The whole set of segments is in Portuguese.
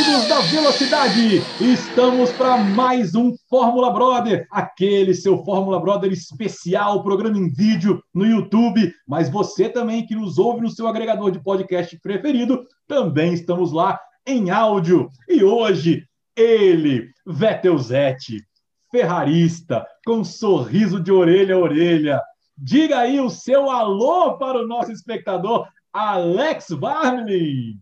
amigos da Velocidade! Estamos para mais um Fórmula Brother, aquele seu Fórmula Brother especial, programa em vídeo no YouTube, mas você também que nos ouve no seu agregador de podcast preferido, também estamos lá em áudio. E hoje, ele, Vettel Zete, ferrarista, com um sorriso de orelha a orelha. Diga aí o seu alô para o nosso espectador, Alex Barney.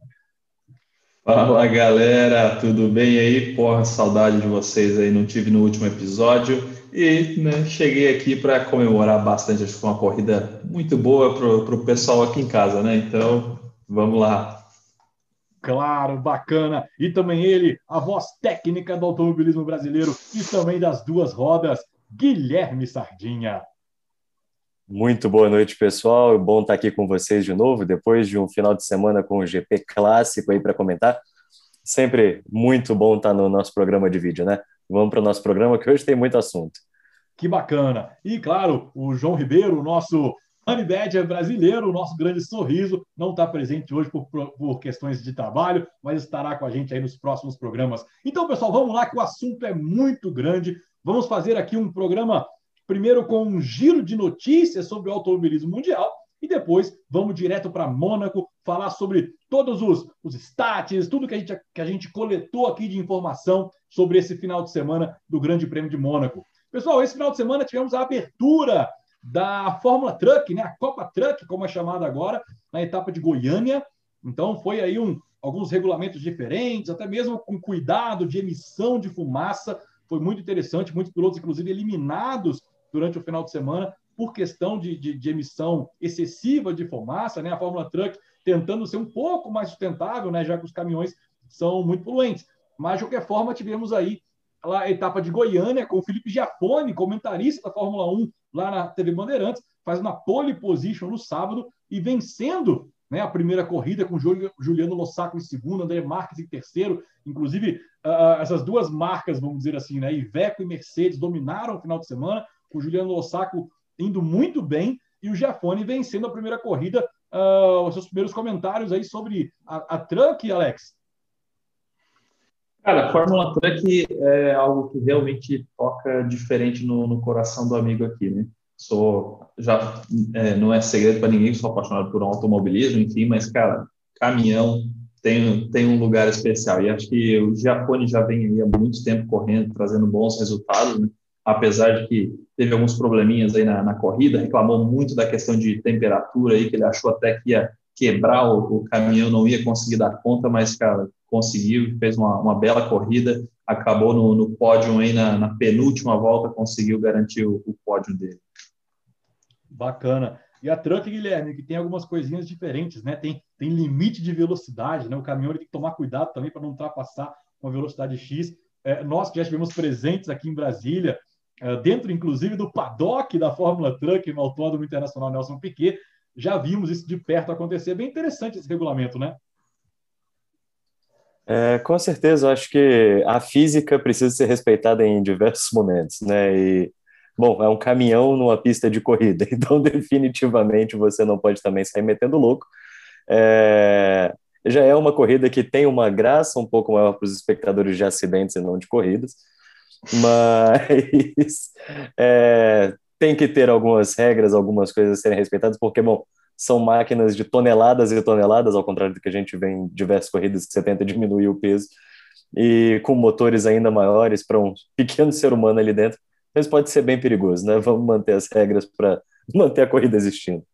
Fala galera, tudo bem aí? Porra, saudade de vocês aí, não tive no último episódio e né, cheguei aqui para comemorar bastante. Acho que foi uma corrida muito boa para o pessoal aqui em casa, né? Então vamos lá. Claro, bacana. E também ele, a voz técnica do automobilismo brasileiro e também das duas rodas, Guilherme Sardinha. Muito boa noite, pessoal. Bom estar aqui com vocês de novo, depois de um final de semana com o GP clássico aí para comentar. Sempre muito bom estar no nosso programa de vídeo, né? Vamos para o nosso programa que hoje tem muito assunto. Que bacana. E, claro, o João Ribeiro, nosso Honey Badger brasileiro, o nosso grande sorriso, não está presente hoje por, por questões de trabalho, mas estará com a gente aí nos próximos programas. Então, pessoal, vamos lá que o assunto é muito grande. Vamos fazer aqui um programa primeiro com um giro de notícias sobre o automobilismo mundial e depois vamos direto para Mônaco falar sobre todos os, os stats, tudo que a, gente, que a gente coletou aqui de informação sobre esse final de semana do Grande Prêmio de Mônaco. Pessoal, esse final de semana tivemos a abertura da Fórmula Truck, né? a Copa Truck, como é chamada agora, na etapa de Goiânia. Então foi aí um, alguns regulamentos diferentes, até mesmo com cuidado de emissão de fumaça. Foi muito interessante, muitos pilotos, inclusive, eliminados durante o final de semana por questão de, de, de, emissão excessiva de fumaça, né? A Fórmula Truck tentando ser um pouco mais sustentável, né? Já que os caminhões são muito poluentes. Mas, de qualquer forma, tivemos aí a etapa de Goiânia com o Felipe Giafone, comentarista da Fórmula 1 lá na TV Bandeirantes, faz uma pole position no sábado e vencendo né, a primeira corrida com Juliano Lossaco em segundo, André Marques em terceiro. Inclusive, uh, essas duas marcas, vamos dizer assim, né, Iveco e Mercedes dominaram o final de semana o Juliano Lossaco indo muito bem e o Giafone vencendo a primeira corrida. Uh, os seus primeiros comentários aí sobre a, a Truck, Alex? Cara, a Fórmula Truck é algo que realmente toca diferente no, no coração do amigo aqui, né? Sou, já é, não é segredo para ninguém, sou apaixonado por automobilismo, enfim, mas, cara, caminhão tem, tem um lugar especial. E acho que o Giafone já vem há muito tempo correndo, trazendo bons resultados, né? Apesar de que teve alguns probleminhas aí na, na, corrida, reclamou muito da questão de temperatura aí, que ele achou até que ia quebrar o, o caminhão, não ia conseguir dar conta, mas, cara, conseguiu, fez uma, uma bela corrida, acabou no, no pódio aí na, na, penúltima volta, conseguiu garantir o, o, pódio dele. Bacana. E a Truck, Guilherme, que tem algumas coisinhas diferentes, né? Tem, tem limite de velocidade, né? O caminhão tem que tomar cuidado também para não ultrapassar uma velocidade X. É, nós que já estivemos presentes aqui em Brasília, dentro inclusive do paddock da Fórmula Truck no Autódromo Internacional Nelson Piquet, já vimos isso de perto acontecer. Bem interessante esse regulamento, né? É, com certeza, acho que a física precisa ser respeitada em diversos momentos, né? E, bom, é um caminhão numa pista de corrida, então definitivamente você não pode também sair metendo louco. É, já é uma corrida que tem uma graça um pouco maior para os espectadores de acidentes e não de corridas mas é, tem que ter algumas regras, algumas coisas a serem respeitadas, porque, bom, são máquinas de toneladas e toneladas, ao contrário do que a gente vê em diversas corridas que você tenta diminuir o peso, e com motores ainda maiores para um pequeno ser humano ali dentro, mas pode ser bem perigoso, né? Vamos manter as regras para manter a corrida existindo.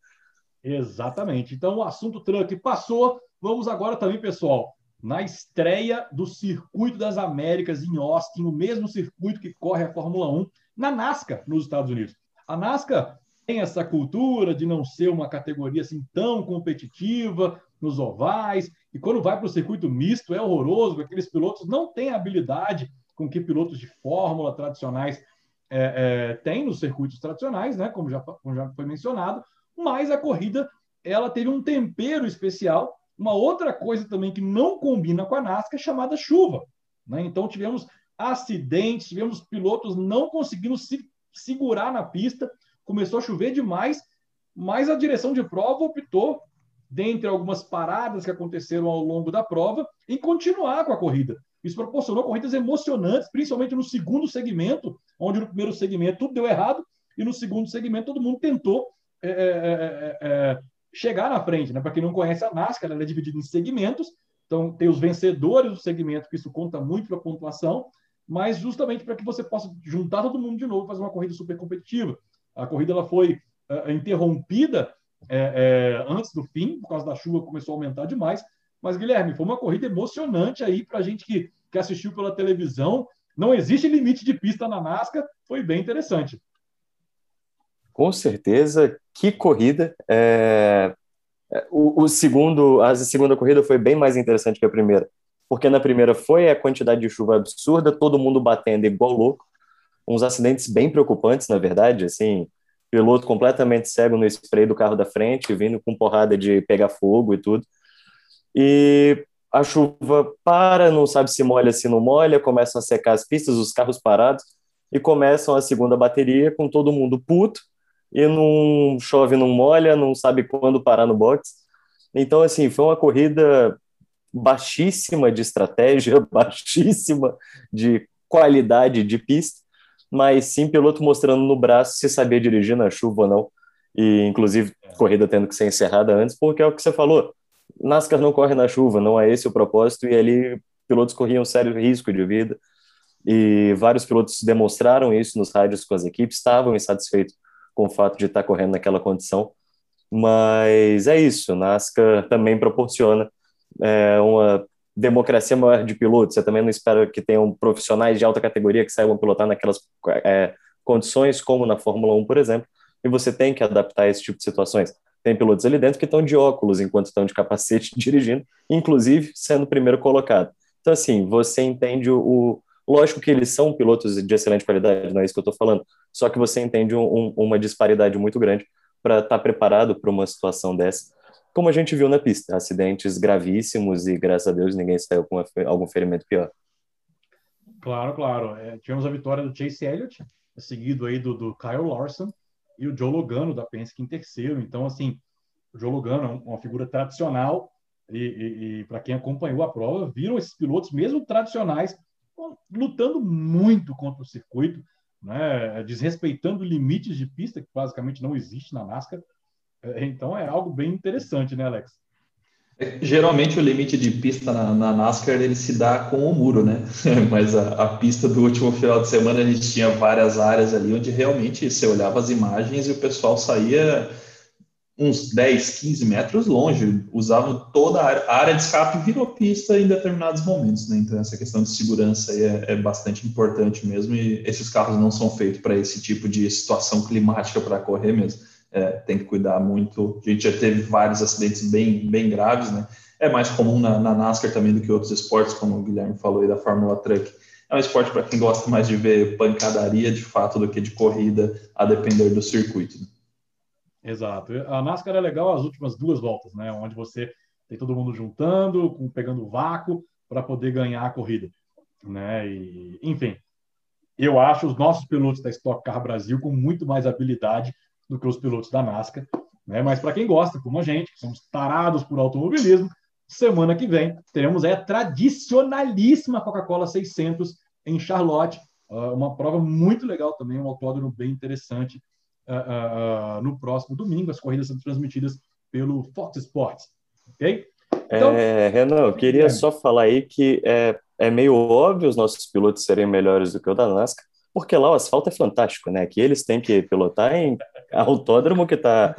Exatamente. Então, o assunto truck passou. Vamos agora também, pessoal, na estreia do Circuito das Américas em Austin, o mesmo circuito que corre a Fórmula 1 na NASCAR nos Estados Unidos. A NASCAR tem essa cultura de não ser uma categoria assim tão competitiva nos ovais, e quando vai para o circuito misto é horroroso, aqueles pilotos não têm habilidade com que pilotos de Fórmula tradicionais é, é, têm nos circuitos tradicionais, né, como já, como já foi mencionado, mas a corrida ela teve um tempero especial uma outra coisa também que não combina com a NASCAR é chamada chuva. Né? Então, tivemos acidentes, tivemos pilotos não conseguindo se segurar na pista, começou a chover demais, mas a direção de prova optou dentre algumas paradas que aconteceram ao longo da prova, em continuar com a corrida. Isso proporcionou corridas emocionantes, principalmente no segundo segmento, onde no primeiro segmento tudo deu errado, e no segundo segmento todo mundo tentou é, é, é, chegar na frente. Né? Para quem não conhece a NASCAR, ela é dividida em segmentos, então tem os vencedores do segmento, que isso conta muito para a pontuação, mas justamente para que você possa juntar todo mundo de novo e fazer uma corrida super competitiva. A corrida ela foi uh, interrompida é, é, antes do fim, por causa da chuva, começou a aumentar demais. Mas, Guilherme, foi uma corrida emocionante aí para a gente que, que assistiu pela televisão. Não existe limite de pista na NASCAR, foi bem interessante. Com certeza, que corrida. É... é o, o, segundo, a segunda corrida foi bem mais interessante que a primeira, porque na primeira foi a quantidade de chuva absurda, todo mundo batendo igual louco, uns acidentes bem preocupantes, na verdade, assim, piloto completamente cego no spray do carro da frente, vindo com porrada de pegar fogo e tudo. E a chuva para, não sabe se molha, se não molha, começam a secar as pistas, os carros parados, e começam a segunda bateria com todo mundo puto, e não chove, não molha, não sabe quando parar no box. Então, assim, foi uma corrida baixíssima de estratégia, baixíssima de qualidade de pista, mas sim piloto mostrando no braço se sabia dirigir na chuva ou não. E, inclusive, corrida tendo que ser encerrada antes, porque é o que você falou. NASCAR não corre na chuva, não é esse o propósito, e ali pilotos corriam sério risco de vida. E vários pilotos demonstraram isso nos rádios com as equipes, estavam insatisfeitos com o fato de estar correndo naquela condição. Mas é isso, NASCAR também proporciona é, uma democracia maior de pilotos. Você também não espera que tenham profissionais de alta categoria que saibam pilotar naquelas é, condições, como na Fórmula 1, por exemplo, e você tem que adaptar esse tipo de situações. Tem pilotos ali dentro que estão de óculos enquanto estão de capacete dirigindo, inclusive sendo o primeiro colocado. Então, assim, você entende o, o. Lógico que eles são pilotos de excelente qualidade, não é isso que eu estou falando, só que você entende um, um, uma disparidade muito grande para estar tá preparado para uma situação dessa como a gente viu na pista, acidentes gravíssimos e graças a Deus ninguém saiu com algum ferimento pior. Claro, claro. É, tivemos a vitória do Chase Elliott, seguido aí do, do Kyle Larson e o Joe Logano da Penske em terceiro. Então, assim, o Joe Logano é uma figura tradicional e, e, e para quem acompanhou a prova, viram esses pilotos, mesmo tradicionais, lutando muito contra o circuito, né, desrespeitando limites de pista que basicamente não existe na NASCAR. É, então é algo bem interessante, né, Alex? É, geralmente o limite de pista na, na, NASCAR ele se dá com o muro, né? Mas a, a, pista do último final de semana a gente tinha várias áreas ali onde realmente você olhava as imagens e o pessoal saía uns 10, 15 metros longe, usavam toda a área de escape virou pista em determinados momentos, né? Então essa questão de segurança é, é bastante importante mesmo e esses carros não são feitos para esse tipo de situação climática para correr mesmo é, tem que cuidar muito. A gente já teve vários acidentes bem, bem graves, né? É mais comum na, na NASCAR também do que outros esportes, como o Guilherme falou aí da Fórmula Truck. É um esporte para quem gosta mais de ver pancadaria de fato do que de corrida, a depender do circuito. Né? Exato. A NASCAR é legal as últimas duas voltas, né? Onde você tem todo mundo juntando, pegando vácuo para poder ganhar a corrida, né? E, enfim, eu acho os nossos pilotos da Stock Car Brasil com muito mais habilidade do que os pilotos da NASCAR. Né? Mas para quem gosta, como a gente, que somos tarados por automobilismo, semana que vem teremos a tradicionalíssima Coca-Cola 600 em Charlotte, ah, uma prova muito legal também, um autódromo bem interessante. Uh, uh, no próximo domingo, as corridas são transmitidas pelo Fox Sports, ok? Então, é, Renan, eu queria só falar aí que é, é meio óbvio os nossos pilotos serem melhores do que o da NASCAR, porque lá o asfalto é fantástico, né? Que eles têm que pilotar em autódromo que está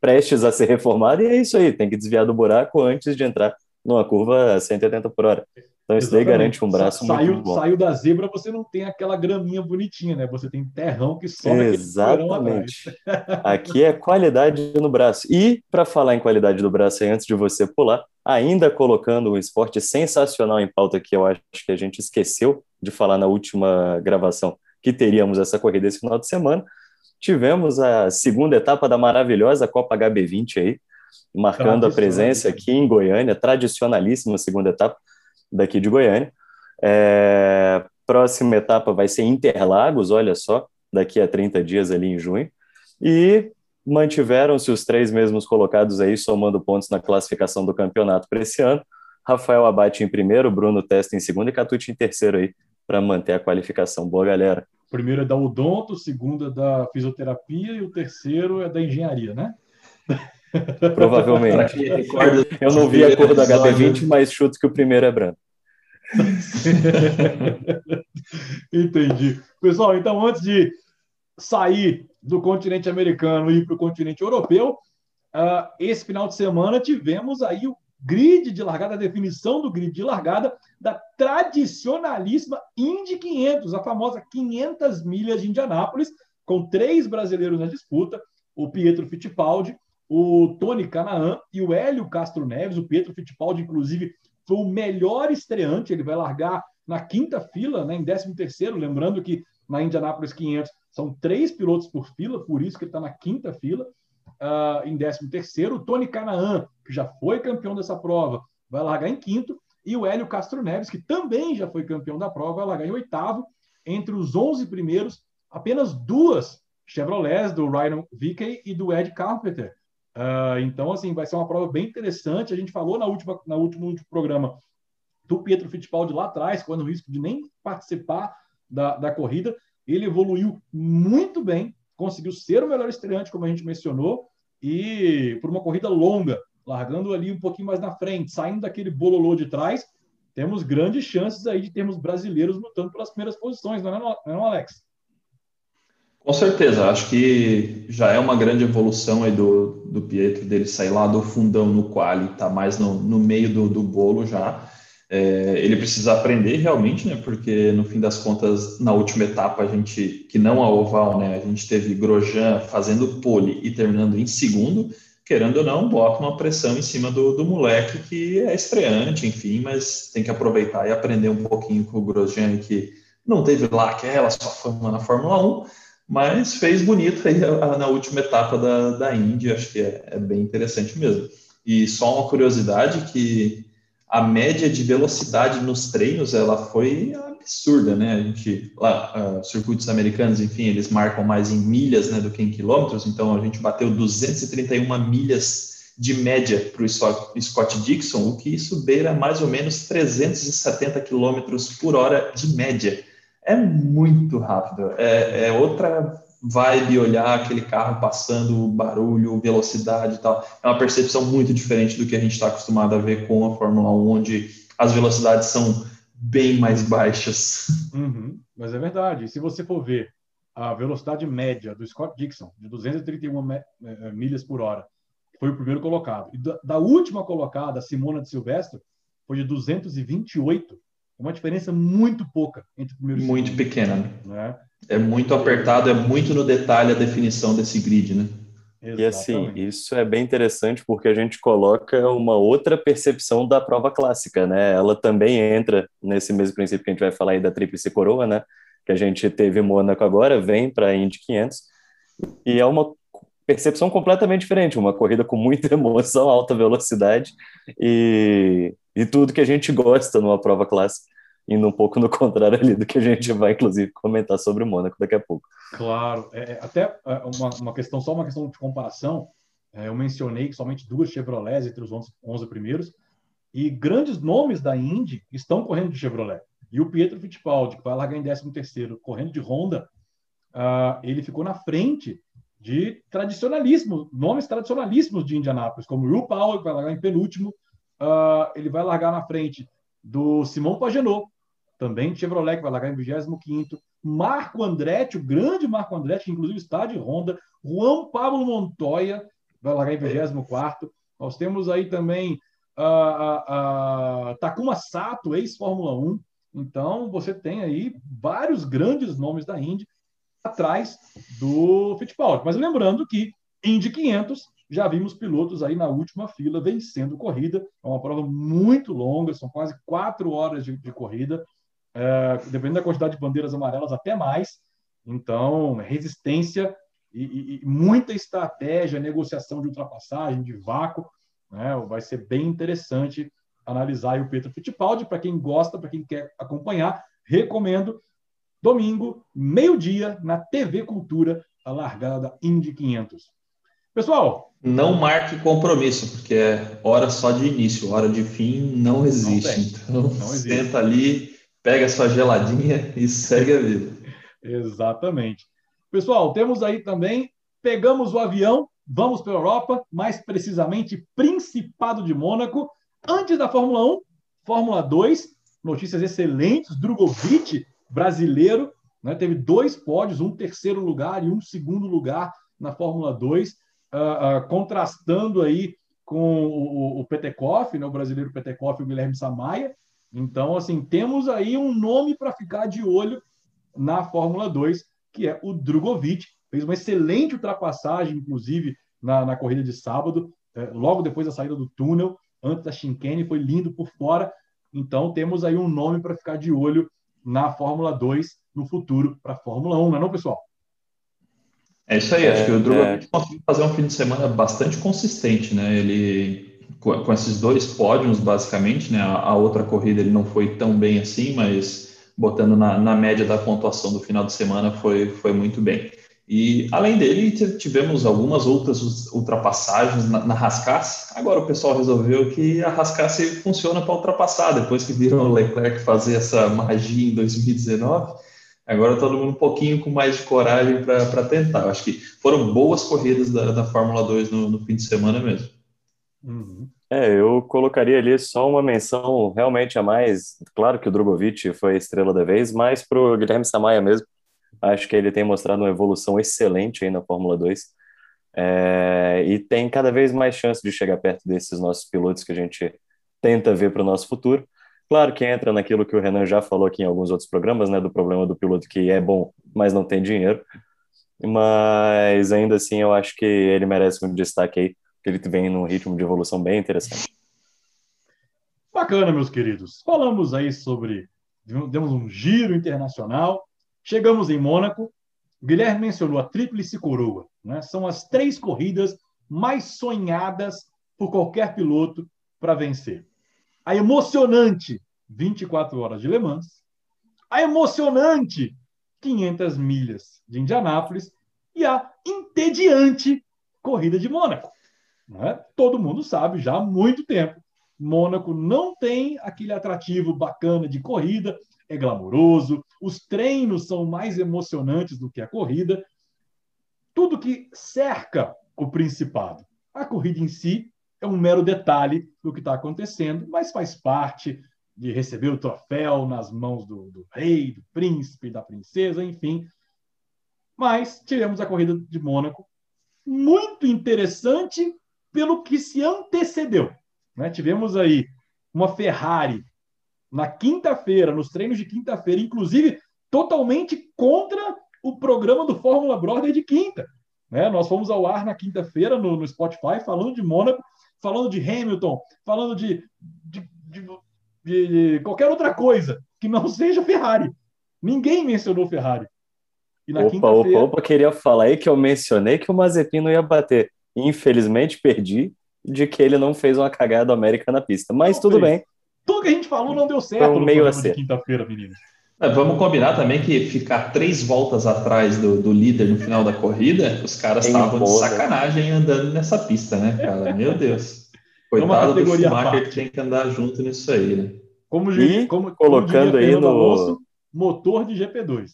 prestes a ser reformado, e é isso aí, tem que desviar do buraco antes de entrar numa curva a 180 por hora. Então isso daí garante um braço saiu, muito bom. Saiu da zebra, você não tem aquela graminha bonitinha, né? Você tem terrão que sobe Exatamente. Aqui é qualidade no braço. E, para falar em qualidade do braço antes de você pular, ainda colocando um esporte sensacional em pauta que eu acho que a gente esqueceu de falar na última gravação, que teríamos essa corrida esse final de semana. Tivemos a segunda etapa da maravilhosa Copa HB20 aí, marcando a presença aqui em Goiânia, tradicionalíssima segunda etapa daqui de Goiânia. É, próxima etapa vai ser Interlagos, olha só, daqui a 30 dias ali em junho. E mantiveram-se os três mesmos colocados aí, somando pontos na classificação do campeonato para esse ano. Rafael Abate em primeiro, Bruno Testa em segundo e Catucci em terceiro aí, para manter a qualificação. Boa, galera. primeiro é da odonto, segundo é da fisioterapia e o terceiro é da engenharia, né? Provavelmente. Eu não vi a cor do HB20, mas chuto que o primeiro é branco. Entendi. Pessoal, então antes de sair do continente americano e ir para o continente europeu, uh, esse final de semana tivemos aí o grid de largada, a definição do grid de largada da tradicionalíssima Indy 500, a famosa 500 milhas de Indianápolis, com três brasileiros na disputa, o Pietro Fittipaldi, o Tony Canaan e o Hélio Castro Neves. O Pietro Fittipaldi, inclusive, foi o melhor estreante, ele vai largar na quinta fila, né, em 13 terceiro, lembrando que na Indianapolis 500 são três pilotos por fila, por isso que ele está na quinta fila, uh, em 13 terceiro. O Tony Canaan, que já foi campeão dessa prova, vai largar em quinto. E o Hélio Castro Neves, que também já foi campeão da prova, vai largar em oitavo. Entre os 11 primeiros, apenas duas Chevrolets, do Ryan Vickey e do Ed Carpenter. Uh, então, assim, vai ser uma prova bem interessante. A gente falou na última, na última, no último programa do Pietro Fittipaldi lá atrás, quando o risco de nem participar da, da corrida. Ele evoluiu muito bem, conseguiu ser o melhor estreante, como a gente mencionou, e por uma corrida longa, largando ali um pouquinho mais na frente, saindo daquele bololô de trás, temos grandes chances aí de termos brasileiros lutando pelas primeiras posições, não é, não, não é Alex? Com certeza, acho que já é uma grande evolução aí do, do Pietro, dele sair lá do fundão no quali, tá mais no, no meio do, do bolo já. É, ele precisa aprender realmente, né? Porque no fim das contas, na última etapa, a gente, que não a oval, né? A gente teve Grosjean fazendo pole e terminando em segundo, querendo ou não, bota uma pressão em cima do, do moleque que é estreante, enfim, mas tem que aproveitar e aprender um pouquinho com o Grosjean, que não teve lá aquela sua fama na Fórmula 1, mas fez bonito aí na última etapa da, da Indy, acho que é, é bem interessante mesmo. E só uma curiosidade que a média de velocidade nos treinos ela foi absurda, né? A gente lá uh, circuitos americanos, enfim, eles marcam mais em milhas, né, do que em quilômetros. Então a gente bateu 231 milhas de média para o Scott Dixon, o que isso beira mais ou menos 370 quilômetros por hora de média. É muito rápido. É, é outra vibe olhar aquele carro passando, barulho, velocidade e tal. É uma percepção muito diferente do que a gente está acostumado a ver com a Fórmula 1, onde as velocidades são bem mais baixas. Uhum, mas é verdade. Se você for ver a velocidade média do Scott Dixon, de 231 eh, eh, milhas por hora, foi o primeiro colocado. E da, da última colocada, Simona de Silvestre, foi de 228. Uma diferença muito pouca entre o primeiro e o Muito pequena, né? É muito apertado, é muito no detalhe a definição desse grid, né? Exatamente. E assim, isso é bem interessante porque a gente coloca uma outra percepção da prova clássica, né? Ela também entra nesse mesmo princípio que a gente vai falar aí da tríplice coroa, né? Que a gente teve em Mônaco agora, vem para a Indy 500 e é uma percepção completamente diferente, uma corrida com muita emoção, alta velocidade e, e tudo que a gente gosta numa prova clássica indo um pouco no contrário ali do que a gente vai, inclusive, comentar sobre o Mônaco daqui a pouco. Claro, é, é até é, uma, uma questão, só uma questão de comparação, é, eu mencionei que somente duas Chevrolets entre os 11, 11 primeiros, e grandes nomes da Indy estão correndo de Chevrolet. E o Pietro Fittipaldi, que vai largar em 13º, correndo de Honda, uh, ele ficou na frente de tradicionalismo, nomes tradicionalíssimos de Indianápolis, como Will Powell, que vai largar em penúltimo, uh, ele vai largar na frente do Simão Pagenot, também Chevrolet, que vai largar em 25 Marco Andretti, o grande Marco Andretti, que inclusive está de Honda. Juan Pablo Montoya vai largar em 24 Nós temos aí também uh, uh, uh, Takuma Sato, ex-Fórmula 1. Então, você tem aí vários grandes nomes da Indy atrás do Fittipaldi. Mas lembrando que Indy 500 já vimos pilotos aí na última fila vencendo corrida. É uma prova muito longa, são quase quatro horas de, de corrida é, dependendo da quantidade de bandeiras amarelas, até mais. Então, resistência e, e, e muita estratégia, negociação de ultrapassagem, de vácuo. Né? Vai ser bem interessante analisar o Pedro Fittipaldi. Para quem gosta, para quem quer acompanhar, recomendo. Domingo, meio-dia, na TV Cultura, a largada da Indy 500. Pessoal. Não marque compromisso, porque é hora só de início, hora de fim não existe. Não então, não existe. senta ali, pega sua geladinha e segue a vida. Exatamente. Pessoal, temos aí também, pegamos o avião, vamos para a Europa, mais precisamente Principado de Mônaco, antes da Fórmula 1, Fórmula 2, notícias excelentes, Drogovic, brasileiro, né, teve dois pódios, um terceiro lugar e um segundo lugar na Fórmula 2, uh, uh, contrastando aí com o, o Petekoff, né, o brasileiro Petekoff e o Guilherme Samaia. Então, assim, temos aí um nome para ficar de olho na Fórmula 2, que é o Drogovic. Fez uma excelente ultrapassagem, inclusive, na, na corrida de sábado, é, logo depois da saída do túnel, antes da chicane, foi lindo por fora. Então, temos aí um nome para ficar de olho na Fórmula 2 no futuro para a Fórmula 1, não é não, pessoal? É isso aí, acho que o é, Drogovic é... conseguiu fazer um fim de semana bastante consistente, né? Ele, com, com esses dois pódios, basicamente, né? A, a, outra corrida ele não foi tão bem assim, mas botando na, na média da pontuação do final de semana foi, foi muito bem. E além dele, tivemos algumas outras ultrapassagens na, na Rascasse. Agora o pessoal resolveu que a Rascasse funciona para ultrapassar, depois que viram o Leclerc fazer essa magia em 2019. Agora todo mundo um pouquinho com mais de coragem para tentar. acho que foram boas corridas da, da Fórmula 2 no, no, fim de semana mesmo. Uhum. É, eu colocaria ali só uma menção realmente a mais. Claro que o Drogovic foi a estrela da vez, mas para o Guilherme Samaia mesmo Acho que ele tem mostrado uma evolução excelente aí na Fórmula 2. É, e tem cada vez mais chance de chegar perto desses nossos pilotos que a gente tenta ver para o nosso futuro. Claro que entra naquilo que o Renan já falou aqui em alguns outros programas, né, do problema do piloto que é bom, mas não tem dinheiro. Mas ainda assim, eu acho que ele merece um destaque aí, que ele vem num ritmo de evolução bem interessante. Bacana, meus queridos. Falamos aí sobre, demos um giro internacional, Chegamos em Mônaco. Guilherme mencionou a Tríplice Coroa. Né? São as três corridas mais sonhadas por qualquer piloto para vencer. A emocionante 24 horas de Le Mans, a emocionante 500 milhas de Indianápolis e a entediante corrida de Mônaco. Né? Todo mundo sabe já há muito tempo. Mônaco não tem aquele atrativo bacana de corrida, é glamouroso, os treinos são mais emocionantes do que a corrida. Tudo que cerca o Principado. A corrida em si é um mero detalhe do que está acontecendo, mas faz parte de receber o troféu nas mãos do, do rei, do príncipe, da princesa, enfim. Mas tivemos a corrida de Mônaco, muito interessante pelo que se antecedeu. Né? Tivemos aí uma Ferrari na quinta-feira, nos treinos de quinta-feira, inclusive totalmente contra o programa do Fórmula Brother de quinta. Né? Nós fomos ao ar na quinta-feira no, no, Spotify falando de Mônaco, falando de Hamilton, falando de, de, de, de, qualquer outra coisa que não seja Ferrari. Ninguém mencionou Ferrari. E na opa, opa, opa, queria falar aí que eu mencionei que o Mazepin não ia bater. Infelizmente perdi de que ele não fez uma cagada América na pista. Mas não tudo fez. bem. Tudo que a gente falou não deu certo um no meio de quinta-feira, meninos. É, vamos combinar também que ficar três voltas atrás do, do líder no final da corrida, os caras estavam de sacanagem andando nessa pista, né, cara? Meu Deus. Coitado do Schumacher que tem que andar junto nisso aí, né? Como, e como, colocando como aí no Alonso, motor de GP2.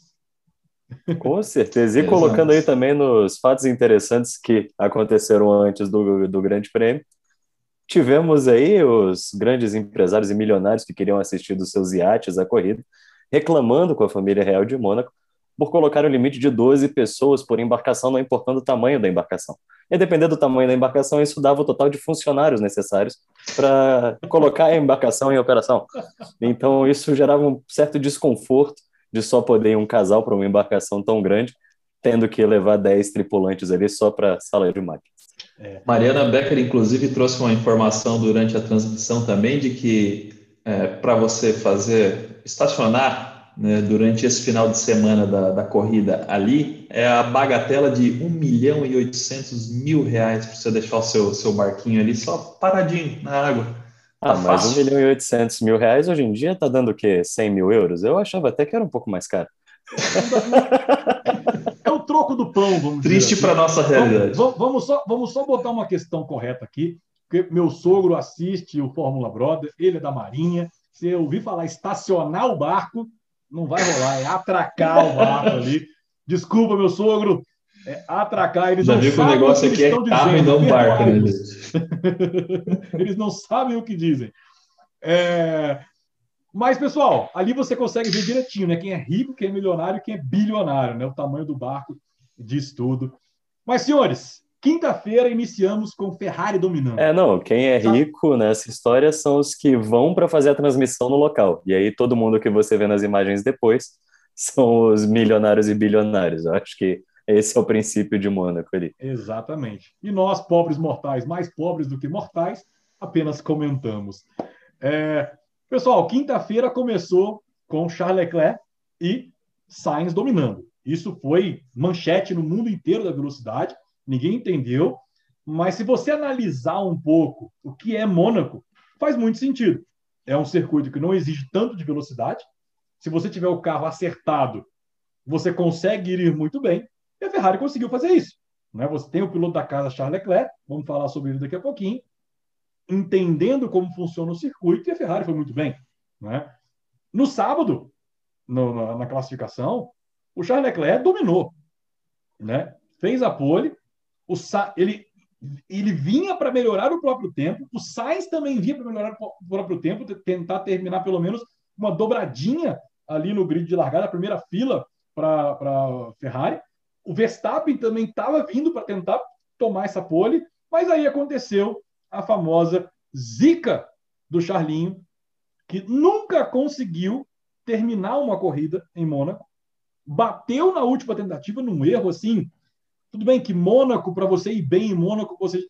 Com certeza. E colocando aí também nos fatos interessantes que aconteceram antes do, do Grande Prêmio. Tivemos aí os grandes empresários e milionários que queriam assistir dos seus iates à corrida, reclamando com a família real de Mônaco por colocar um limite de 12 pessoas por embarcação, não importando o tamanho da embarcação. E dependendo do tamanho da embarcação, isso dava o total de funcionários necessários para colocar a embarcação em operação. Então, isso gerava um certo desconforto de só poder ir um casal para uma embarcação tão grande, tendo que levar 10 tripulantes ali só para a sala de máquina. É. Mariana Becker, inclusive, trouxe uma informação durante a transmissão também de que é, para você fazer estacionar né, durante esse final de semana da, da corrida ali é a bagatela de 1 milhão e 800 mil reais para você deixar o seu, seu barquinho ali só paradinho na água. Tá ah, mas 1 milhão e 800 mil reais hoje em dia está dando o quê? 100 mil euros? Eu achava até que era um pouco mais caro. É o troco do pão, vamos Triste para assim. nossa realidade. Vamos, vamos, só, vamos só botar uma questão correta aqui, porque meu sogro assiste o Fórmula Brother, ele é da Marinha. Se eu ouvir falar estacionar o barco, não vai rolar, é atracar o barco ali. Desculpa, meu sogro, é atracar. Eles Já não viu que o negócio aqui é carro e não barco, né, Eles não sabem o que dizem. É... Mas, pessoal, ali você consegue ver direitinho, né? Quem é rico, quem é milionário, quem é bilionário, né? O tamanho do barco diz tudo. Mas, senhores, quinta-feira iniciamos com Ferrari dominando. É, não, quem é rico nessa história são os que vão para fazer a transmissão no local. E aí todo mundo que você vê nas imagens depois são os milionários e bilionários. Eu acho que esse é o princípio de Mônaco ali. Exatamente. E nós, pobres mortais, mais pobres do que mortais, apenas comentamos. É, Pessoal, quinta-feira começou com Charles Leclerc e Sainz dominando. Isso foi manchete no mundo inteiro da velocidade, ninguém entendeu. Mas se você analisar um pouco o que é Mônaco, faz muito sentido. É um circuito que não exige tanto de velocidade. Se você tiver o carro acertado, você consegue ir muito bem. E a Ferrari conseguiu fazer isso. Né? Você tem o piloto da casa Charles Leclerc, vamos falar sobre ele daqui a pouquinho entendendo como funciona o circuito, e a Ferrari foi muito bem. Né? No sábado, no, na, na, classificação, o Charles Leclerc dominou. Né? Fez a pole, o Sa ele, ele vinha para melhorar o próprio tempo, o Sainz também vinha para melhorar o próprio tempo, tentar terminar pelo menos uma dobradinha ali no grid de largada, a primeira fila para a Ferrari. O Verstappen também estava vindo para tentar tomar essa pole, mas aí aconteceu a famosa zica do Charlinho, que nunca conseguiu terminar uma corrida em Mônaco, bateu na última tentativa num erro assim. Tudo bem que Mônaco, para você ir bem em Mônaco, você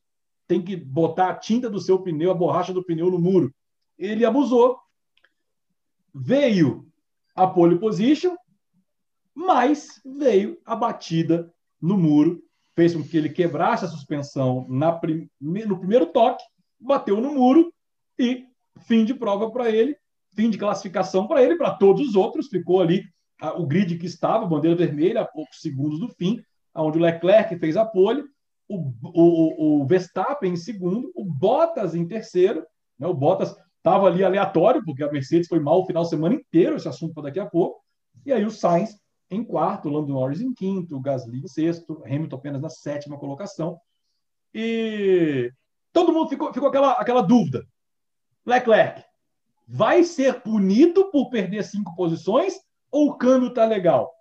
tem que botar a tinta do seu pneu, a borracha do pneu no muro. Ele abusou. Veio a pole position, mas veio a batida no muro fez com que ele quebrasse a suspensão prim... no primeiro toque, bateu no muro e fim de prova para ele, fim de classificação para ele, para todos os outros. Ficou ali a, o grid que estava, bandeira vermelha, a poucos segundos do fim, onde o Leclerc fez a pole, o, o, o Verstappen em segundo, o Bottas em terceiro. Né? O Bottas estava ali aleatório, porque a Mercedes foi mal o final de semana inteiro, esse assunto para daqui a pouco. E aí o Sainz em quarto, Lando Norris em quinto, Gasly em sexto, Hamilton apenas na sétima colocação. E todo mundo ficou, ficou aquela, aquela dúvida. Leclerc vai ser punido por perder cinco posições ou o câmbio está legal?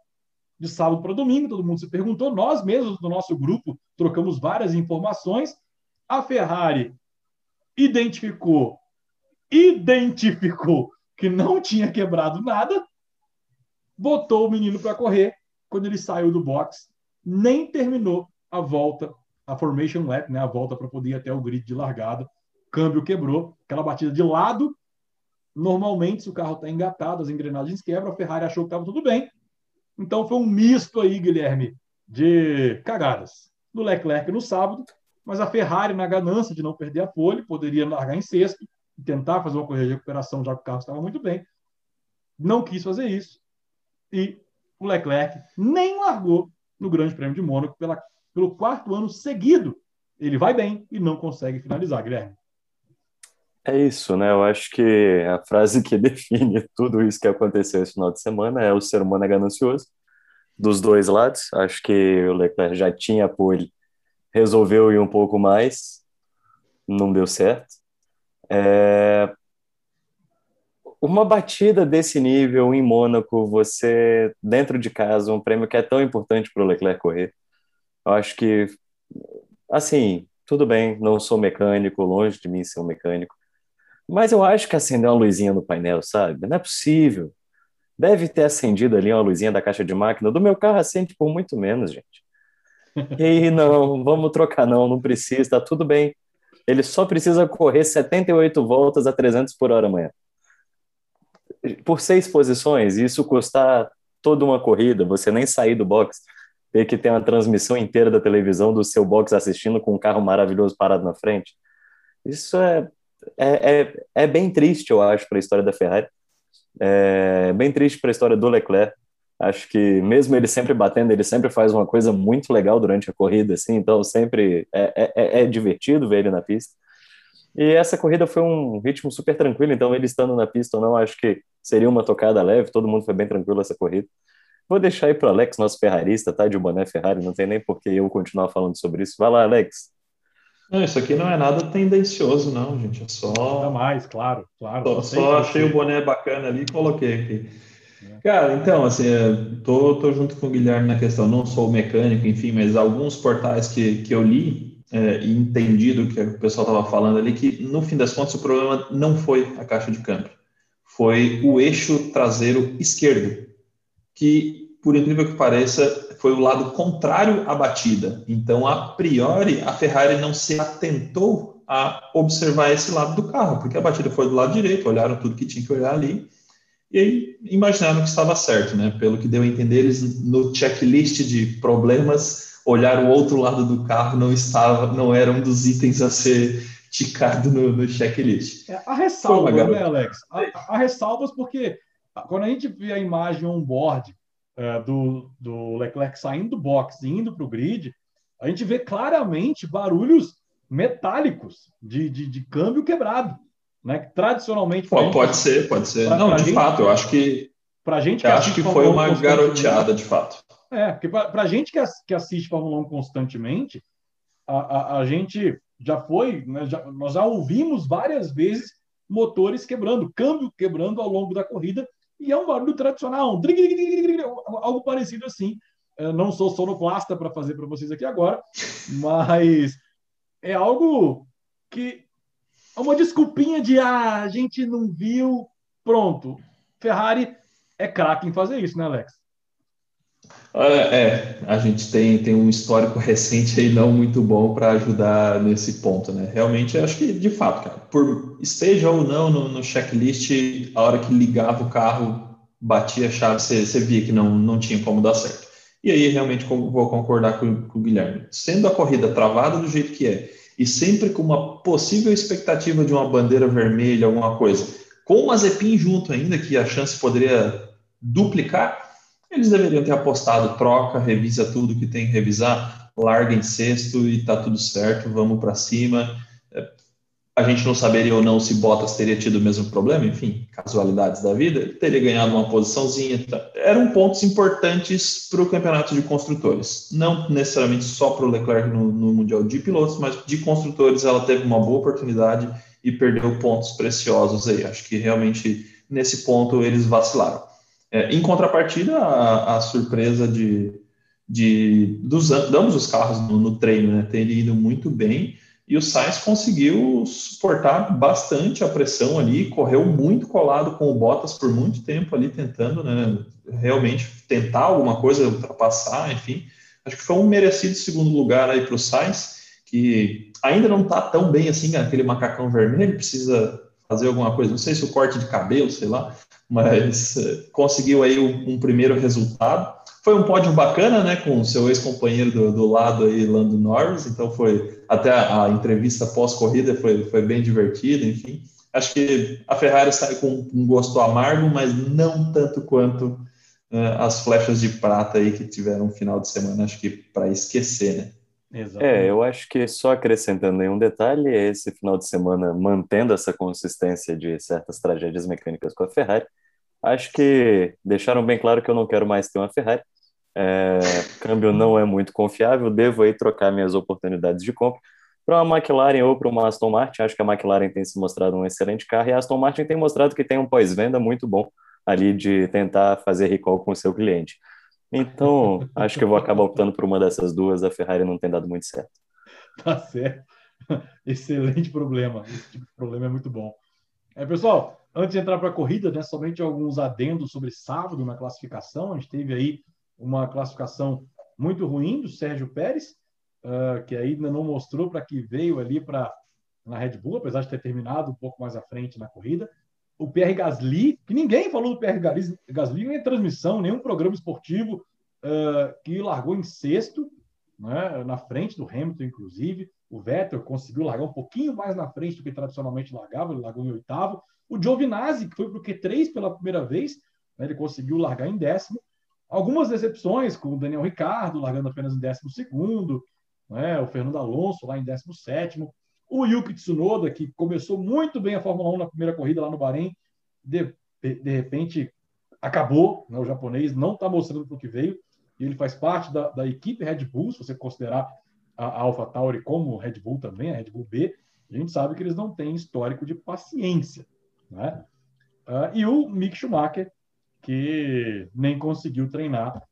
De sábado para domingo, todo mundo se perguntou. Nós mesmos, no nosso grupo, trocamos várias informações. A Ferrari identificou, identificou que não tinha quebrado nada botou o menino para correr. Quando ele saiu do box, nem terminou a volta, a formation lap, né, a volta para poder ir até o grid de largada. Câmbio quebrou, aquela batida de lado. Normalmente, se o carro está engatado, as engrenagens quebram, a Ferrari achou que estava tudo bem. Então foi um misto aí, Guilherme, de cagadas. Do Leclerc no sábado, mas a Ferrari, na ganância de não perder a pole, poderia largar em sexto e tentar fazer uma corrida de recuperação, já que o carro estava muito bem. Não quis fazer isso e o Leclerc nem largou no Grande Prêmio de Mônaco pela, pelo quarto ano seguido. Ele vai bem e não consegue finalizar, Guilherme. É isso, né? Eu acho que a frase que define tudo isso que aconteceu esse final de semana é o ser humano é ganancioso, dos dois lados. Acho que o Leclerc já tinha pole, resolveu ir um pouco mais, não deu certo. É, uma batida desse nível em Mônaco, você, dentro de casa, um prêmio que é tão importante para o Leclerc correr, eu acho que, assim, tudo bem, não sou mecânico, longe de mim ser um mecânico, mas eu acho que acendeu uma luzinha no painel, sabe? Não é possível. Deve ter acendido ali uma luzinha da caixa de máquina. Do meu carro acende por muito menos, gente. E não, vamos trocar não, não precisa, tá tudo bem. Ele só precisa correr 78 voltas a 300 por hora amanhã por seis posições, isso custar toda uma corrida, você nem sair do box, ter que ter uma transmissão inteira da televisão do seu box assistindo com um carro maravilhoso parado na frente. Isso é, é, é, é bem triste, eu acho, para a história da Ferrari. É bem triste para a história do Leclerc. Acho que mesmo ele sempre batendo, ele sempre faz uma coisa muito legal durante a corrida, assim, então sempre é, é, é, é divertido ver ele na pista. E essa corrida foi um ritmo super tranquilo, então ele estando na pista ou não, acho que seria uma tocada leve, todo mundo foi bem tranquilo essa corrida. Vou deixar aí para o Alex, nosso ferrarista, tá de boné Ferrari, não tem nem por que eu continuar falando sobre isso. Vai lá, Alex. Não, isso aqui não é nada tendencioso, não, gente. É só. Nada mais, claro, claro. Só, só achei o boné bacana ali e coloquei aqui. É. Cara, então, assim, é, tô, tô junto com o Guilherme na questão, não sou mecânico, enfim, mas alguns portais que, que eu li é, e entendi do que o pessoal estava falando ali, que no fim das contas o problema não foi a caixa de câmbio, foi o eixo traseiro esquerdo, que, por incrível que pareça, foi o lado contrário à batida. Então, a priori, a Ferrari não se atentou a observar esse lado do carro, porque a batida foi do lado direito, olharam tudo que tinha que olhar ali e imaginaram que estava certo, né? Pelo que deu a entender, eles no checklist de problemas olhar o outro lado do carro não estava, não era um dos itens a ser ticado no, no checklist. É, há ressalvas, né, Alex? Há, há, ressalvas porque quando a gente vê a imagem on-board é, do, do Leclerc saindo do box e indo para o grid, a gente vê claramente barulhos metálicos de, de, de câmbio quebrado. Né? Tradicionalmente. Pode, gente, pode ser, pode ser. Pra, Não, pra de gente, fato, eu acho que. Pra gente que acho que foi uma garoteada, de fato. É, porque para a gente que, que assiste Fórmula 1 constantemente, a, a, a gente já foi, né, já, nós já ouvimos várias vezes motores quebrando, câmbio quebrando ao longo da corrida, e é um barulho tradicional, um algo parecido assim. Eu não sou sonoplasta para fazer para vocês aqui agora, mas é algo que é uma desculpinha de ah, a gente não viu, pronto. Ferrari é craque em fazer isso, né, Alex? É, a gente tem, tem um histórico recente aí não muito bom para ajudar nesse ponto, né? Realmente, acho que de fato, cara, por esteja ou não no, no checklist, a hora que ligava o carro, batia a chave, você, você via que não, não tinha como dar certo. E aí, realmente, vou concordar com, com o Guilherme. Sendo a corrida travada do jeito que é, e sempre com uma possível expectativa de uma bandeira vermelha, alguma coisa, com o Mazepin junto ainda, que a chance poderia duplicar, eles deveriam ter apostado, troca, revisa tudo que tem que revisar, larga em sexto e tá tudo certo, vamos para cima a gente não saberia ou não se Bottas teria tido o mesmo problema, enfim, casualidades da vida, ele teria ganhado uma posiçãozinha. Tá? Eram pontos importantes para o campeonato de construtores. Não necessariamente só para o Leclerc no, no, Mundial de Pilotos, mas de construtores ela teve uma boa oportunidade e perdeu pontos preciosos aí. Acho que realmente nesse ponto eles vacilaram. É, em contrapartida, a, a surpresa de, de, dos, ambos os carros no, no treino, né, terem ido muito bem e o Sainz conseguiu suportar bastante a pressão ali, correu muito colado com o Bottas por muito tempo ali tentando, né, realmente tentar alguma coisa, ultrapassar, enfim. Acho que foi um merecido segundo lugar aí para o Sainz, que ainda não está tão bem assim, aquele macacão vermelho, precisa fazer alguma coisa, não sei se o corte de cabelo, sei lá, mas eh, conseguiu aí um, primeiro resultado. Foi um pódio bacana, né, com o seu ex-companheiro do, do, lado aí, Lando Norris, então foi até a, entrevista pós-corrida foi, foi bem divertida, enfim. Acho que a Ferrari sai com um gosto amargo, mas não tanto quanto uh, as flechas de prata aí que tiveram final de semana, acho que para esquecer, né? Exatamente. É, eu acho que só acrescentando aí um detalhe, esse final de semana mantendo essa consistência de certas tragédias mecânicas com a Ferrari, acho que deixaram bem claro que eu não quero mais ter uma Ferrari. É, câmbio não é muito confiável, devo aí trocar minhas oportunidades de compra para uma McLaren ou para uma Aston Martin. Acho que a McLaren tem se mostrado um excelente carro e a Aston Martin tem mostrado que tem um pós-venda muito bom ali de tentar fazer recall com o seu cliente. Então, acho que eu vou acabar optando por uma dessas duas. A Ferrari não tem dado muito certo. Tá certo. Excelente problema. Esse tipo de problema é muito bom. É, pessoal, antes de entrar para a corrida, né, somente alguns adendos sobre sábado na classificação. A gente teve aí uma classificação muito ruim do Sérgio Pérez, uh, que ainda não mostrou para que veio ali para na Red Bull, apesar de ter terminado um pouco mais à frente na corrida. O Pierre Gasly, que ninguém falou do Pierre Gasly nem em transmissão, nenhum programa esportivo, uh, que largou em sexto, né, na frente do Hamilton, inclusive. O Vettel conseguiu largar um pouquinho mais na frente do que tradicionalmente largava, ele largou em oitavo. O Giovinazzi, que foi para o Q3 pela primeira vez, né, ele conseguiu largar em décimo. algumas decepções, com o Daniel Ricardo largando apenas em 12, né? o Fernando Alonso lá em 17, o Yuki Tsunoda, que começou muito bem a Fórmula 1 na primeira corrida lá no Bahrein, de, de repente acabou, né? o japonês não está mostrando para o que veio, e ele faz parte da, da, equipe Red Bull, se você considerar a, a AlphaTauri como Red Bull também, a Red Bull B, a gente sabe que eles não têm histórico de paciência. Né? Uh, e o Mick Schumacher, que nem conseguiu treinar.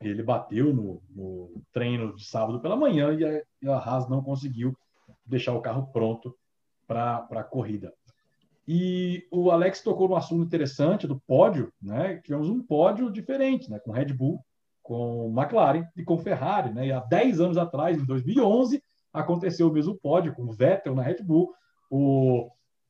Ele bateu no, no treino de sábado pela manhã e a, e a Haas não conseguiu deixar o carro pronto para a corrida. E o Alex tocou no assunto interessante do pódio, né? Tivemos um pódio diferente, né? Com Red Bull, com McLaren e com Ferrari, né? E há 10 anos atrás, em 2011, aconteceu o mesmo pódio com o Vettel na Red Bull, o